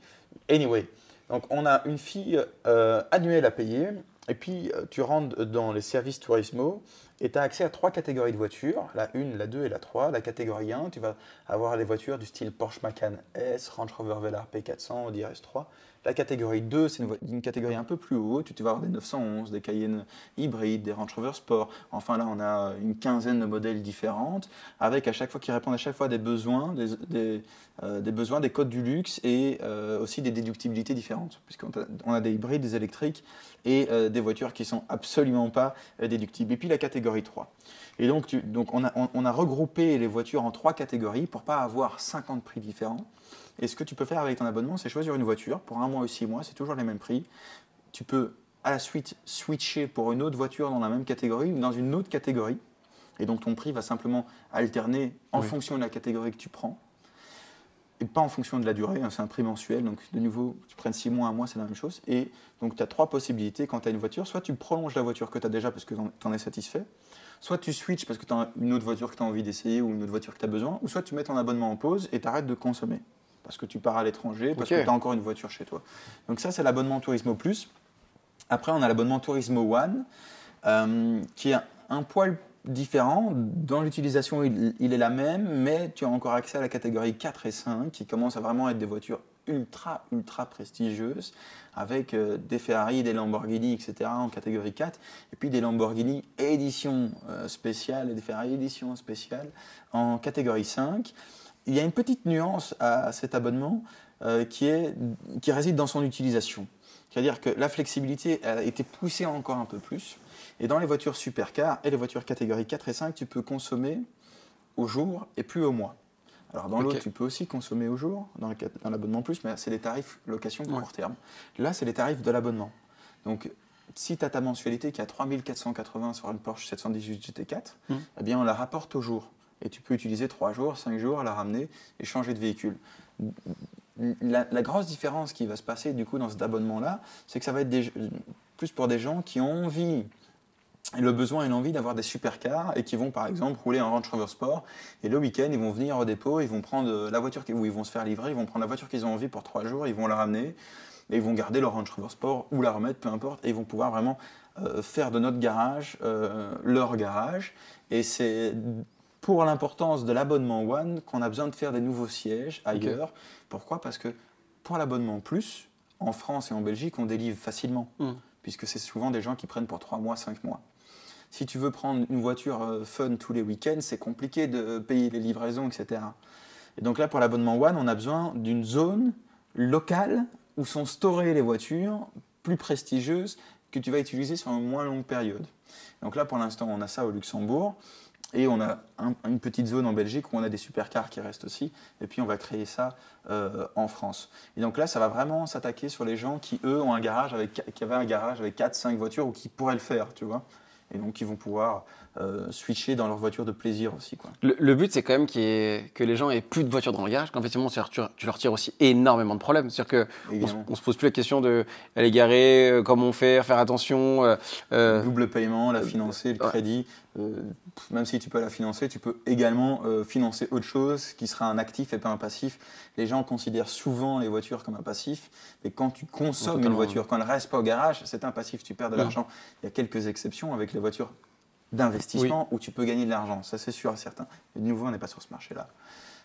A: Anyway, donc on a une fille euh, annuelle à payer, et puis euh, tu rentres dans les services Turismo, et tu as accès à trois catégories de voitures, la 1, la 2 et la 3. La catégorie 1, tu vas avoir les voitures du style Porsche Macan S, Range Rover Velar P400, Audi RS3. La catégorie 2, c'est une, catégorie un peu plus haute. Tu vas avoir des 911, des Cayenne hybrides, des Range Rover Sport. Enfin là, on a une quinzaine de modèles différentes, avec à chaque fois qui répondent à chaque fois des besoins, des, euh, besoins, des codes du luxe et euh, aussi des déductibilités différentes, puisqu'on a, des hybrides, des électriques et euh, des voitures qui sont absolument pas déductibles. Et puis la catégorie 3. Et donc, donc on, a, on, a, regroupé les voitures en trois catégories pour pas avoir 50 prix différents. Et ce que tu peux faire avec ton abonnement, c'est choisir une voiture pour un mois ou six mois, c'est toujours les mêmes prix. Tu peux à la suite switcher pour une autre voiture dans la même catégorie ou dans une autre catégorie. Et donc ton prix va simplement alterner en fonction de la catégorie que tu prends. Et pas en fonction de la durée, hein, c'est un prix mensuel. Donc de nouveau, tu prennes six mois, un mois, c'est la même chose. Et donc tu as trois possibilités quand tu as une voiture. Soit tu prolonges la voiture que tu as déjà parce que tu en es satisfait. Soit tu switches parce que tu as une autre voiture que tu as envie d'essayer ou une autre voiture que tu as besoin. Ou soit tu mets ton abonnement en pause et tu arrêtes de consommer. Parce que tu pars à l'étranger, parce que tu as encore une voiture chez toi. Donc ça, c'est l'abonnement Turismo Plus. Après, on a l'abonnement Turismo One, euh, qui est un poil différent. Dans l'utilisation, il, est la même, mais tu as encore accès à la catégorie 4 et 5, qui commence à vraiment être des voitures ultra, ultra prestigieuses, avec euh, des Ferrari, des Lamborghini, etc. en catégorie 4, et puis des Lamborghini édition euh, spéciale et des Ferrari édition spéciale en catégorie 5. Il y a une petite nuance à cet abonnement qui, est, qui réside dans son utilisation. C'est-à-dire que la flexibilité a été poussée encore un peu plus. Et dans les voitures supercar et les voitures catégorie 4 et 5, tu peux consommer au jour et plus au mois. Alors dans l'autre, tu peux aussi consommer au jour, dans l'abonnement plus, mais c'est les tarifs location court terme. Là, c'est les tarifs de l'abonnement. Donc, si tu as ta mensualité qui est à 3480 sur une Porsche 718 GT4, eh bien, on la rapporte au jour. Et tu peux utiliser 3 jours, 5 jours, la ramener et changer de véhicule. La, grosse différence qui va se passer du coup dans cet abonnement-là, c'est que ça va être plus pour des gens qui ont envie le besoin et l'envie d'avoir des supercars et qui vont par exemple rouler en Range Rover Sport et le week-end ils vont venir au dépôt, ils vont prendre la voiture où ils vont se faire livrer, ils vont prendre la voiture qu'ils ont envie pour trois jours, ils vont la ramener et ils vont garder leur Range Rover Sport ou la remettre, peu importe, et ils vont pouvoir vraiment euh, faire de notre garage euh, leur garage. Et c'est pour l'importance de l'abonnement One qu'on a besoin de faire des nouveaux sièges ailleurs. Pourquoi? Parce que pour l'abonnement Plus, en France et en Belgique, on délivre facilement, hmm. puisque c'est souvent des gens qui prennent pour 3 mois, 5 mois. Si tu veux prendre une voiture euh, fun tous les week-ends, c'est compliqué de payer les livraisons, etc. Et donc là, pour l'abonnement One, on a besoin d'une zone locale où sont storées les voitures plus prestigieuses que tu vas utiliser sur une moins longue période. Donc là, pour l'instant, on a ça au Luxembourg. Et on a une petite zone en Belgique où on a des supercars qui restent aussi. Et puis on va créer ça euh, en France. Et donc là, ça va vraiment s'attaquer sur les gens qui, eux, ont un garage avec, qui avaient un garage avec 4-5 voitures ou qui pourraient le faire, tu vois. Et donc, ils vont pouvoir euh, switcher dans leur voiture de plaisir aussi. Quoi.
B: Le, but, c'est quand même que les gens aient plus de voitures dans le garage, qu'effectivement, tu, tu leur tires aussi énormément de problèmes. C'est-à-dire qu'on ne se pose plus la question de elle est garée, euh, comment faire, faire attention.
A: Euh, euh Double paiement, la financer, le crédit. même si tu peux la financer, tu peux également financer autre chose qui sera un actif et pas un passif. Les gens considèrent souvent les voitures comme un passif, mais quand tu consommes une voiture, quand elle reste pas au garage, c'est un passif, tu perds de l'argent. Il y a quelques exceptions avec les voitures d'investissement où tu peux gagner de l'argent. Ça, c'est sûr et certain. Et de nouveau, on n'est pas sur ce marché-là.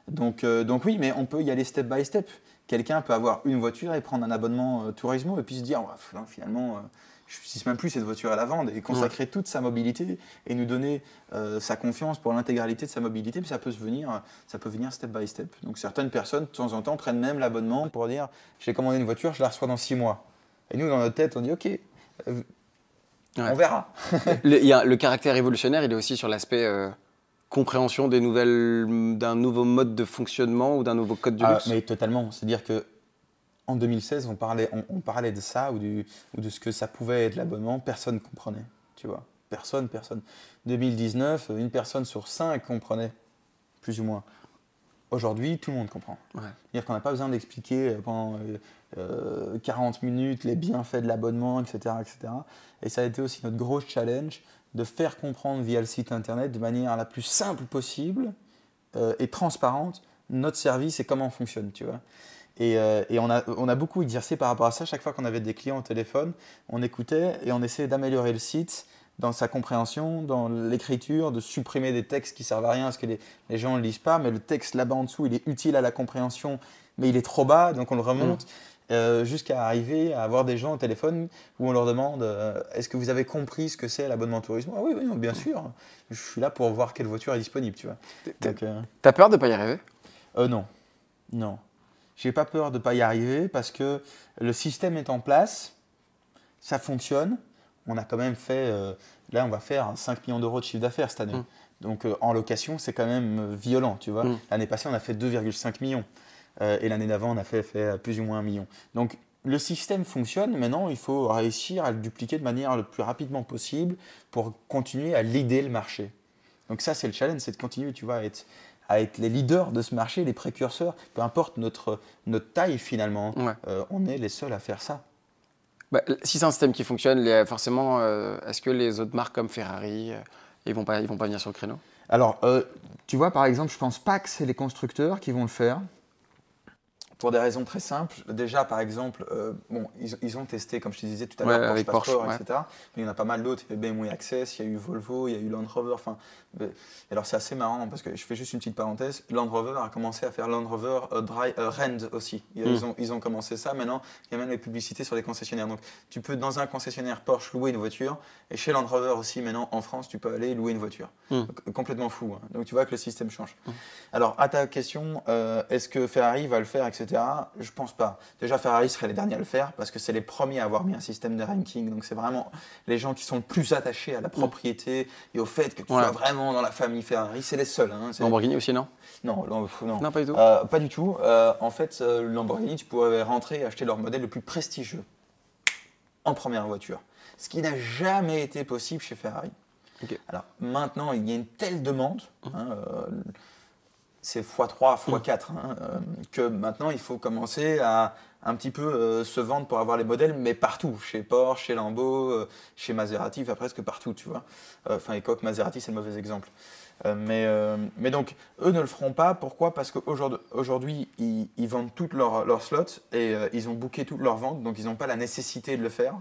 A: Donc, euh, donc oui, mais on peut y aller step by step. Quelqu'un peut avoir une voiture et prendre un abonnement euh, Tourismo et puis se dire, finalement, euh, je n'utilise même plus cette voiture à la vente et consacrer toute sa mobilité et nous donner sa confiance pour l'intégralité de sa mobilité. Puis ça peut, se venir, ça peut venir step by step. Donc certaines personnes, de temps en temps, prennent même l'abonnement pour dire, j'ai commandé une voiture, je la reçois dans six mois. Et nous, dans notre tête, on dit, OK, on verra.
B: le, y a, le caractère révolutionnaire, il est aussi sur l'aspect euh, compréhension des nouvelles, d'un nouveau mode de fonctionnement ou d'un nouveau code du ah, luxe.
A: Mais totalement. C'est-à-dire que en 2016, on parlait, on, parlait de ça ou, du, ou, de ce que ça pouvait être l'abonnement. Personne ne comprenait. Tu vois, personne, personne. 2019, une personne sur cinq comprenait, plus ou moins. Aujourd'hui, tout le monde comprend. C'est-à-dire qu'on n'a pas besoin d'expliquer pendant 40 euh, minutes les bienfaits de l'abonnement, etc., etc. Et ça a été aussi notre gros challenge de faire comprendre via le site internet de manière la plus simple possible euh, et transparente notre service et comment on fonctionne, tu vois. Et, euh, et on, a, on, a, beaucoup exercé par rapport à ça. Chaque fois qu'on avait des clients au téléphone, on écoutait et on essayait d'améliorer le site dans sa compréhension, dans l'écriture, de supprimer des textes qui servent à rien parce que les, les gens ne lisent pas, mais le texte là-bas en dessous, il est utile à la compréhension, mais il est trop bas, donc on le remonte. Mmh. Euh, jusqu'à arriver à avoir des gens au téléphone où on leur demande euh, est-ce que vous avez compris ce que c'est l'abonnement tourisme? Ah oui, oui, bien sûr. Je suis là pour voir quelle voiture est disponible, tu vois.
B: Euh, t'as peur de pas y arriver?
A: Non, non. J'ai pas peur de pas y arriver parce que le système est en place, ça fonctionne. On a quand même fait, là, on va faire 5 millions d'euros de chiffre d'affaires cette année. Mmh. Donc en location, c'est quand même violent, tu vois. Mmh. L'année passée, on a fait 2,5 millions. Et l'année d'avant, on a fait, fait plus ou moins un million. Donc, le système fonctionne, maintenant il faut réussir à le dupliquer de manière le plus rapidement possible pour continuer à leader le marché. Donc ça c'est le challenge, c'est de continuer tu vois, à, être, à être les leaders de ce marché, les précurseurs, peu importe notre, notre taille finalement, euh, on est les seuls à faire ça.
B: Bah, si c'est un système qui fonctionne, forcément, euh, est-ce que les autres marques comme Ferrari, euh, ils vont pas, ils vont pas venir sur le créneau?
A: Alors, tu vois, par exemple, je pense pas que c'est les constructeurs qui vont le faire. Pour des raisons très simples. Déjà, par exemple, euh, bon, ils, ils, ont testé, comme je te disais tout à l'heure, Porsche, Passport, etc. Mais il y en a pas mal d'autres. Il y a BMW Access, il y a eu Volvo, il y a eu Land Rover. Enfin, alors c'est assez marrant parce que je fais juste une petite parenthèse. Land Rover a commencé à faire Land Rover euh, Dry, euh, Rend aussi. Ils, mm. ont, ils ont commencé ça. Maintenant, il y a même les publicités sur les concessionnaires. Donc, tu peux dans un concessionnaire Porsche louer une voiture. Et chez Land Rover aussi, maintenant, en France, tu peux aller louer une voiture. Mm. complètement fou. Hein. Donc, tu vois que le système change. Mm. Alors, à ta question, est-ce que Ferrari va le faire, etc. Je pense pas. Déjà, Ferrari serait les derniers à le faire parce que c'est les premiers à avoir mis un système de ranking. Donc, c'est vraiment les gens qui sont le plus attachés à la mm. propriété et au fait que tu sois vraiment dans la famille Ferrari. C'est les seuls. Hein.
B: Lamborghini aussi, non?
A: Non, non,
B: non. pas du tout.
A: Euh, pas du tout. Euh, en fait, euh, Lamborghini, tu pouvais rentrer et acheter leur modèle le plus prestigieux en première voiture. Ce qui n'a jamais été possible chez Ferrari. Alors maintenant, il y a une telle demande. Mm. Hein, c'est x3, x4, hein, euh, que maintenant il faut commencer à un petit peu euh, se vendre pour avoir les modèles, mais partout, chez Porsche, chez Lambo, euh, chez Maserati, enfin presque partout, tu vois. Enfin, et Maserati, c'est le mauvais exemple. mais, mais donc, eux ne le feront pas. Pourquoi? Parce qu'aujourd'hui, ils, ils, vendent toutes leurs leur slots et ils ont booké toutes leurs ventes, donc ils n'ont pas la nécessité de le faire.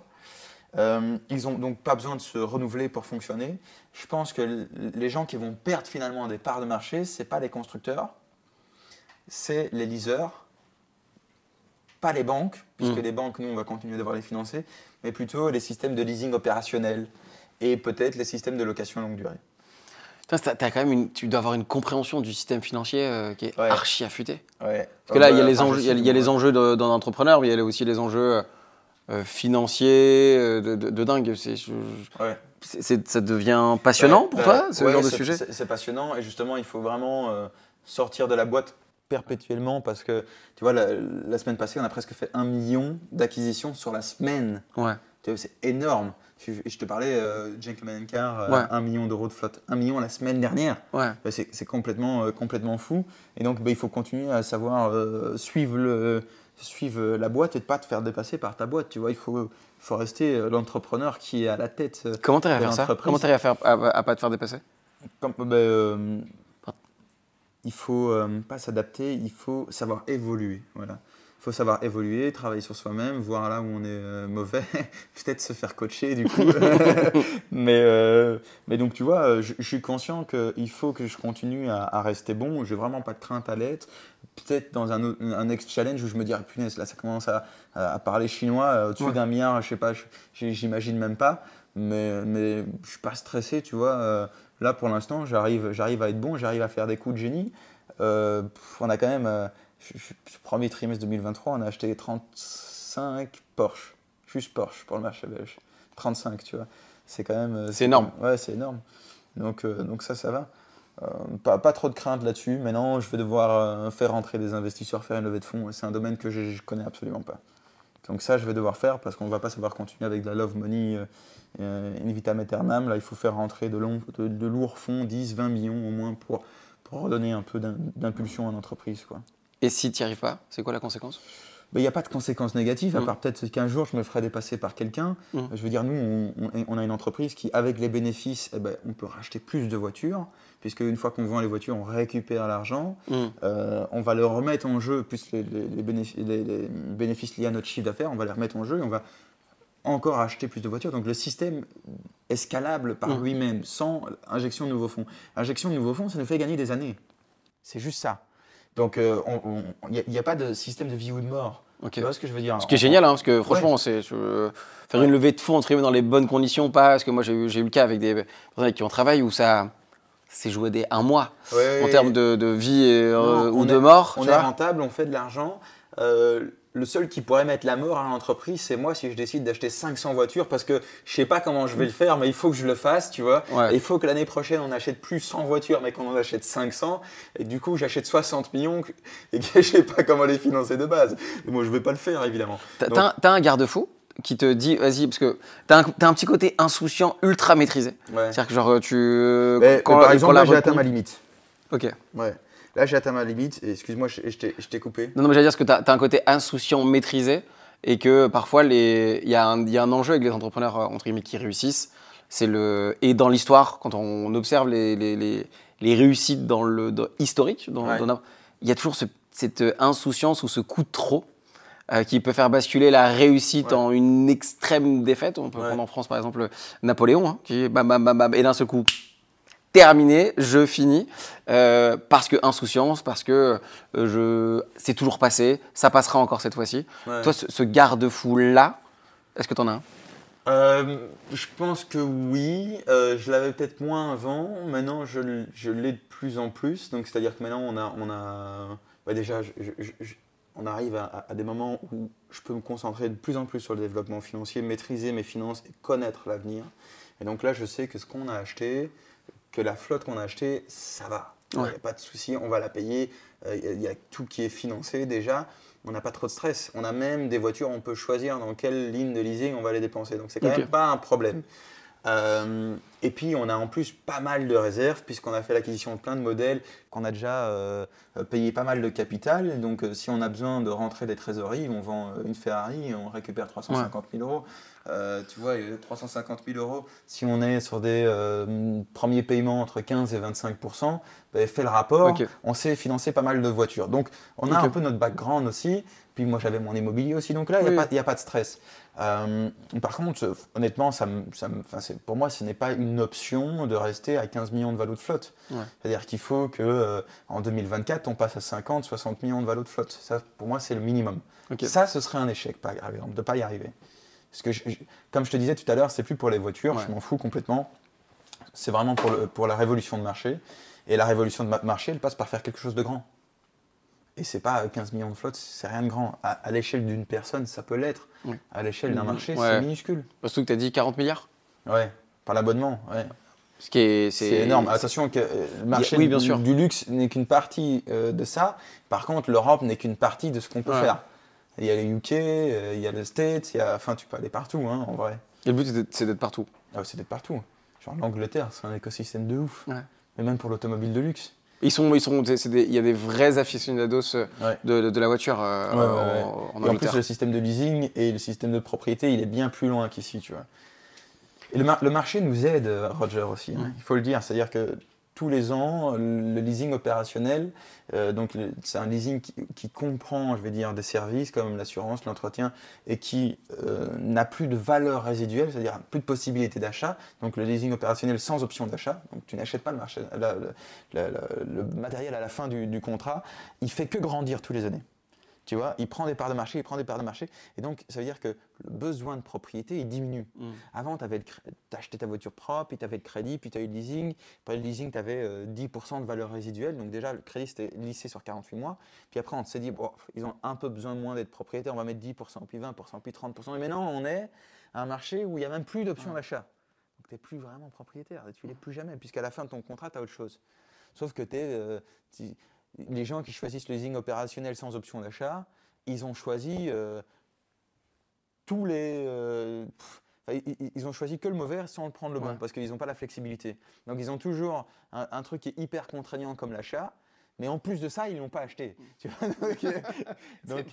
A: Euh, ils n'ont donc pas besoin de se renouveler pour fonctionner. Je pense que les gens qui vont perdre finalement des parts de marché, ce n'est pas les constructeurs, c'est les leasers, pas les banques, puisque mm. les banques, nous, on va continuer devoir les financer, mais plutôt les systèmes de leasing opérationnel et peut-être les systèmes de location longue durée.
B: as quand même tu dois avoir une compréhension du système financier euh, qui est archi affûté.
A: Ouais.
B: Parce que là, il y a les enjeux, il y a, les enjeux d'un entrepreneur, mais il y a aussi les enjeux euh, euh, financier euh, de, de, dingue. C'est, ça devient passionnant pour toi, ce genre de sujet
A: c'est, passionnant et justement, il faut vraiment euh, sortir de la boîte perpétuellement parce que, tu vois, la, semaine passée, on a presque fait un million d'acquisitions sur la semaine.
B: Ouais.
A: C'est énorme. Je, je te parlais, euh, Gentleman Car, un million d'euros de flotte. Un million la semaine dernière.
B: Ouais.
A: C'est, complètement, complètement fou. Et donc, bah, il faut continuer à savoir suivre le suivre la boîte et de pas te faire dépasser par ta boîte. Tu vois, il faut, faut rester euh, l'entrepreneur qui est à la tête. Euh,
B: Comment tu à faire ça? Comment tu à faire à, pas te faire dépasser?
A: Comme, ben, euh, Il faut pas s'adapter, il faut savoir évoluer. Voilà faut savoir évoluer, travailler sur soi-même, voir là où on est euh, mauvais, peut-être se faire coacher du coup. mais, euh, mais donc tu vois, je, suis conscient qu'il faut que je continue à, rester bon. J'ai vraiment pas de crainte à l'être. Peut-être dans un, un next challenge où je me dis, ah, punaise, là ça commence à, à parler chinois euh, au-dessus d'un milliard, je sais pas, j'imagine même pas. Mais, mais je suis pas stressé, tu vois. là pour l'instant, j'arrive à être bon, j'arrive à faire des coups de génie. on a quand même premier trimestre 2023, on a acheté 35 Porsche. Juste Porsche pour le marché belge. 35, tu vois. C'est quand même.
B: Euh, c'est énorme.
A: ouais, c'est énorme. Donc, euh, donc ça, ça va. Euh, pas, pas, trop de crainte là-dessus. Maintenant, je vais devoir faire rentrer des investisseurs, faire une levée de fonds. C'est un domaine que je, ne connais absolument pas. Donc ça, je vais devoir faire parce qu'on ne va pas savoir continuer avec de la love money in vitam aeternam. Là, il faut faire rentrer de, lourds fonds, 10, 20 millions au moins pour, pour redonner un peu d'impulsion à l'entreprise.
B: Et si tu n'y arrives pas, c'est quoi la conséquence?
A: Il n'y a pas de conséquences négatives, à mm. part peut-être qu'un jour je me ferai dépasser par quelqu'un. Mm. Je veux dire, nous, on, a une entreprise qui, avec les bénéfices, eh ben, on peut racheter plus de voitures, puisque une fois qu'on vend les voitures, on récupère l'argent. Mm. Euh, on va le remettre en jeu, plus les, bénéfices, les, bénéfices, liés à notre chiffre d'affaires, on va les remettre en jeu et on va encore acheter plus de voitures. Donc le système est scalable par lui-même, sans injection de nouveaux fonds. Injection de nouveaux fonds, ça nous fait gagner des années. C'est juste ça. Donc, il euh, n'y a, pas de système de vie ou de mort. Tu vois ce que je veux dire
B: Ce qui est génial, hein, parce que franchement, c'est faire une levée de fonds entre dans les bonnes conditions, pas parce que moi j'ai eu, eu le cas avec des personnes qui ont travaillé où ça s'est joué des un mois en termes de, vie euh, ou de mort.
A: On est rentable, on fait de l'argent. euh, le seul qui pourrait mettre la mort à l'entreprise, c'est moi si je décide d'acheter 500 voitures parce que je sais pas comment je vais le faire, mais il faut que je le fasse, tu vois. il faut que l'année prochaine, on achète plus 100 voitures, mais qu'on en achète 500. Et du coup, j'achète 60 millions et que je sais pas comment les financer de base. moi, je vais pas le faire, évidemment.
B: T'as as un garde-fou qui te dit vas-y parce que t'as un, as un petit côté insouciant ultra maîtrisé c'est-à-dire que genre tu
A: mais, quand, par exemple là j'ai atteint ma limite
B: ok
A: ouais Là, j'ai atteint ma limite. Excuse-moi, je, je t'ai coupé.
B: Non, non, mais j'allais dire que tu as, un côté insouciant, maîtrisé, et que parfois, il y, a un, y a un enjeu avec les entrepreneurs euh, entre guillemets qui réussissent. C'est le et dans l'histoire, quand on observe les, les, les, les réussites dans le historique, dans, il y a toujours cette insouciance ou ce coup de trop euh, qui peut faire basculer la réussite en une extrême défaite. On peut prendre en France par exemple Napoléon, hein, qui bam, bam, bam, bam, et d'un seul coup, terminé, je finis, euh, parce que insouciance, parce que euh, je, c'est toujours passé, ça passera encore cette fois-ci. Toi, ce, garde-fou-là, est-ce que tu en as un?
A: Euh, Je pense que oui. je l'avais peut-être moins avant. Maintenant, je, je l'ai de plus en plus. Donc, c'est-à-dire que maintenant, on a, on a déjà, on arrive à, à, des moments où je peux me concentrer de plus en plus sur le développement financier, maîtriser mes finances et connaître l'avenir. Et donc là, je sais que ce qu'on a acheté, que la flotte qu'on a achetée, ça va. Il n'y a pas de souci, on va la payer. Euh, il y, a tout qui est financé déjà. On n'a pas trop de stress. On a même des voitures, on peut choisir dans quelle ligne de leasing on va les dépenser. Donc c'est quand même pas un problème. Euh, et puis on a en plus pas mal de réserves puisqu'on a fait l'acquisition de plein de modèles, qu'on a déjà euh, payé pas mal de capital. Donc si on a besoin de rentrer des trésoreries, on vend une Ferrari et on récupère 350 000 euros. Euh, tu vois, 350 000 euros, si on est sur des euh, premiers paiements entre 15 et 25% ben, fait le rapport, on sait financer pas mal de voitures. Donc, on a un peu notre background aussi. Puis moi, j'avais mon immobilier aussi. Donc là, il n'y a, pas de stress. Euh, par contre, honnêtement, ça, ça pour moi, ce n'est pas une option de rester à 15 millions de valos de flotte. C'est-à-dire qu'il faut que en 2024, on passe à 50, 60 millions de valos de flotte. Ça, pour moi, c'est le minimum. Ça, ce serait un échec, par exemple, de ne pas y arriver. Parce que, comme je te disais tout à l'heure, c'est plus pour les voitures, je m'en fous complètement. C'est vraiment pour, le, pour la révolution de marché. Et la révolution de marché, elle passe par faire quelque chose de grand. Et c'est pas 15 millions de flottes, c'est rien de grand. À, l'échelle d'une personne, ça peut l'être. À l'échelle d'un mmh. marché, c'est minuscule.
B: Parce que tu as dit 40 milliards?
A: Ouais, par l'abonnement, ouais.
B: Ce qui est,
A: c'est énorme. Attention que euh, le marché oui, bien du, sûr. du, luxe n'est qu'une partie euh, de ça. Par contre, l'Europe n'est qu'une partie de ce qu'on peut faire. Il y a les UK, euh, il y a les States, il y a... enfin tu peux aller partout hein, en vrai.
B: Et le but c'est d'être partout.
A: Ah, c'est d'être partout. Genre l'Angleterre, c'est un écosystème de ouf. Mais même pour l'automobile de luxe.
B: Ils sont, ils sont, il y a des vrais aficionados euh, de, de, la voiture euh,
A: en, Angleterre. Et en plus, le système de leasing et le système de propriété, il est bien plus loin qu'ici, tu vois. Et le, le, marché nous aide, Roger, aussi. Hein. Il faut le dire. C'est-à-dire que tous les ans le leasing opérationnel. Euh, donc c'est un leasing qui, comprend, je vais dire, des services comme l'assurance, l'entretien, et qui euh, n'a plus de valeur résiduelle, c'est-à-dire plus de possibilité d'achat. Donc le leasing opérationnel sans option d'achat. Donc tu n'achètes pas le, matériel à la fin du, du contrat. Il fait que grandir tous les années. Tu vois, il prend des parts de marché, il prend des parts de marché. Et donc, ça veut dire que le besoin de propriété, il diminue. Mm. Avant, tu acheté ta voiture propre, puis tu avais le crédit, puis tu as eu le leasing. Après le leasing, tu avais 10% de valeur résiduelle. Donc, déjà, le crédit, c'était lissé sur 48 mois. Puis après, on s'est dit, bon, ils ont un peu besoin moins d'être propriétaires, on va mettre 10%, puis 20%, puis 30%. Et maintenant, on est à un marché où il n'y a même plus d'option d'achat. Donc, tu n'es plus vraiment propriétaire. Tu ne l'es plus jamais, puisqu'à la fin de ton contrat, tu as autre chose. Sauf que tu es. Euh, les gens qui choisissent le leasing opérationnel sans option d'achat, ils ont choisi euh, tous les. Euh, ils, ont choisi que le mauvais sans le prendre le bon, parce qu'ils n'ont pas la flexibilité. Donc ils ont toujours un, truc qui est hyper contraignant comme l'achat, mais en plus de ça, ils l'ont pas acheté. donc,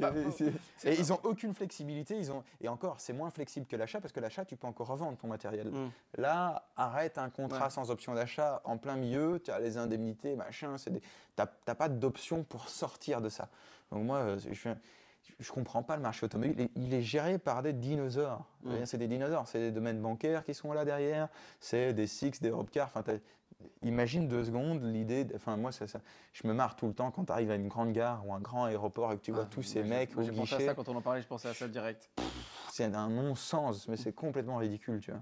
A: et ils ont aucune flexibilité. Ils ont, et encore, c'est moins flexible que l'achat parce que l'achat, tu peux encore revendre ton matériel. Mm. Là, arrête un contrat sans option d'achat en plein milieu. Tu as les indemnités, machin. Tu n'as pas d'option pour sortir de ça. Donc moi, euh, je, je comprends pas le marché automobile. Il est géré par des dinosaures. Mm. C'est des dinosaures. C'est des domaines bancaires qui sont là derrière. C'est des Six, des Europcar. Enfin, imagine deux secondes l'idée. Enfin, moi, ça, je me marre tout le temps quand tu arrives à une grande gare ou un grand aéroport et que tu vois ah, tous ces mecs au
B: guichet. pensé à ça quand on en parlait, je pensais à ça direct.
A: C'est un non-sens, mais c'est complètement ridicule, tu vois.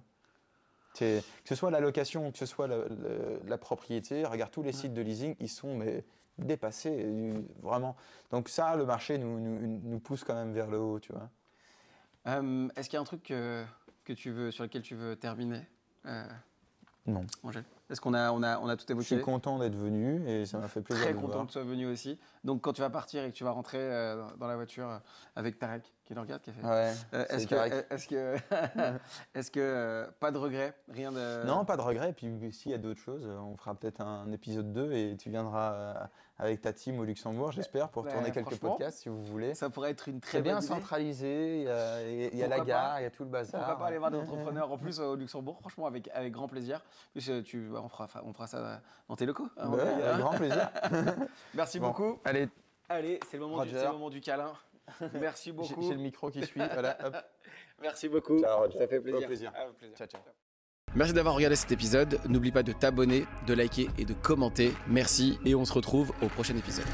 A: Que ce soit la location, que ce soit la, propriété, regarde tous les sites de leasing, ils sont mais, dépasser, vraiment. Donc ça, le marché nous, nous, nous pousse quand même vers le haut, tu vois.
B: Est-ce qu'il y a un truc que, que, tu veux, sur lequel tu veux terminer
A: Non.
B: Angèle? Est-ce qu'on a, on a, on a tout évoqué
A: Je suis content d'être venu et ça m'a fait plaisir.
B: Très content que tu sois venu aussi. Donc, quand tu vas partir et que tu vas rentrer euh, dans la voiture euh, avec Tarek, qui le regarde, qui a fait.
A: Ouais.
B: Euh, est-ce que, est-ce que, est-ce que pas de regret, rien de.
A: Non, pas de regret. Et puis, s'il y a d'autres choses, on fera peut-être un épisode 2 et tu viendras avec ta team au Luxembourg, j'espère, pour tourner quelques podcasts si vous voulez.
B: Ça pourrait être une très
A: C'est bien centralisé. Il y a, la gare, il y a tout le bazar.
B: Pourquoi pas aller voir des entrepreneurs en plus au Luxembourg Franchement, avec, avec grand plaisir. Plus, tu on fera, on fera ça dans tes locaux.
A: Hein, avec grand plaisir.
B: Merci beaucoup.
A: Allez,
B: allez, c'est le moment du, le moment du câlin. Merci beaucoup.
A: J'ai le micro qui suit. voilà, hop.
B: Merci beaucoup.
A: Ciao,
B: Ça fait plaisir.
A: plaisir.
B: plaisir.
A: Ciao, ciao.
B: Merci d'avoir regardé cet épisode. N'oublie pas de t'abonner, de liker et de commenter. Merci et on se retrouve au prochain épisode.